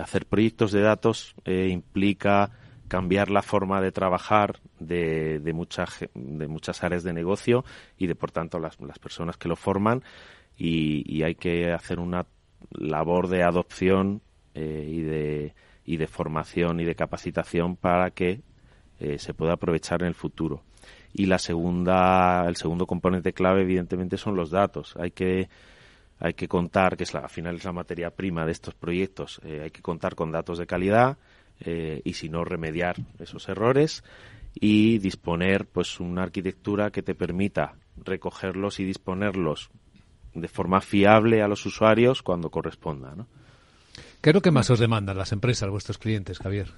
hacer proyectos de datos implica cambiar la forma de trabajar de, de, muchas, de muchas áreas de negocio y de, por tanto, las, las personas que lo forman y, hay que hacer una labor de adopción eh, y, de, y de formación y de capacitación para que eh, se pueda aprovechar en el futuro. Y la segunda, el segundo componente clave, evidentemente, son los datos. Hay que hay que contar, que es la, al final es la materia prima de estos proyectos, eh, hay que contar con datos de calidad, eh, y si no remediar esos errores y disponer pues una arquitectura que te permita recogerlos y disponerlos de forma fiable a los usuarios cuando corresponda. ¿no? ¿Qué es lo que más os demandan las empresas, vuestros clientes, Javier?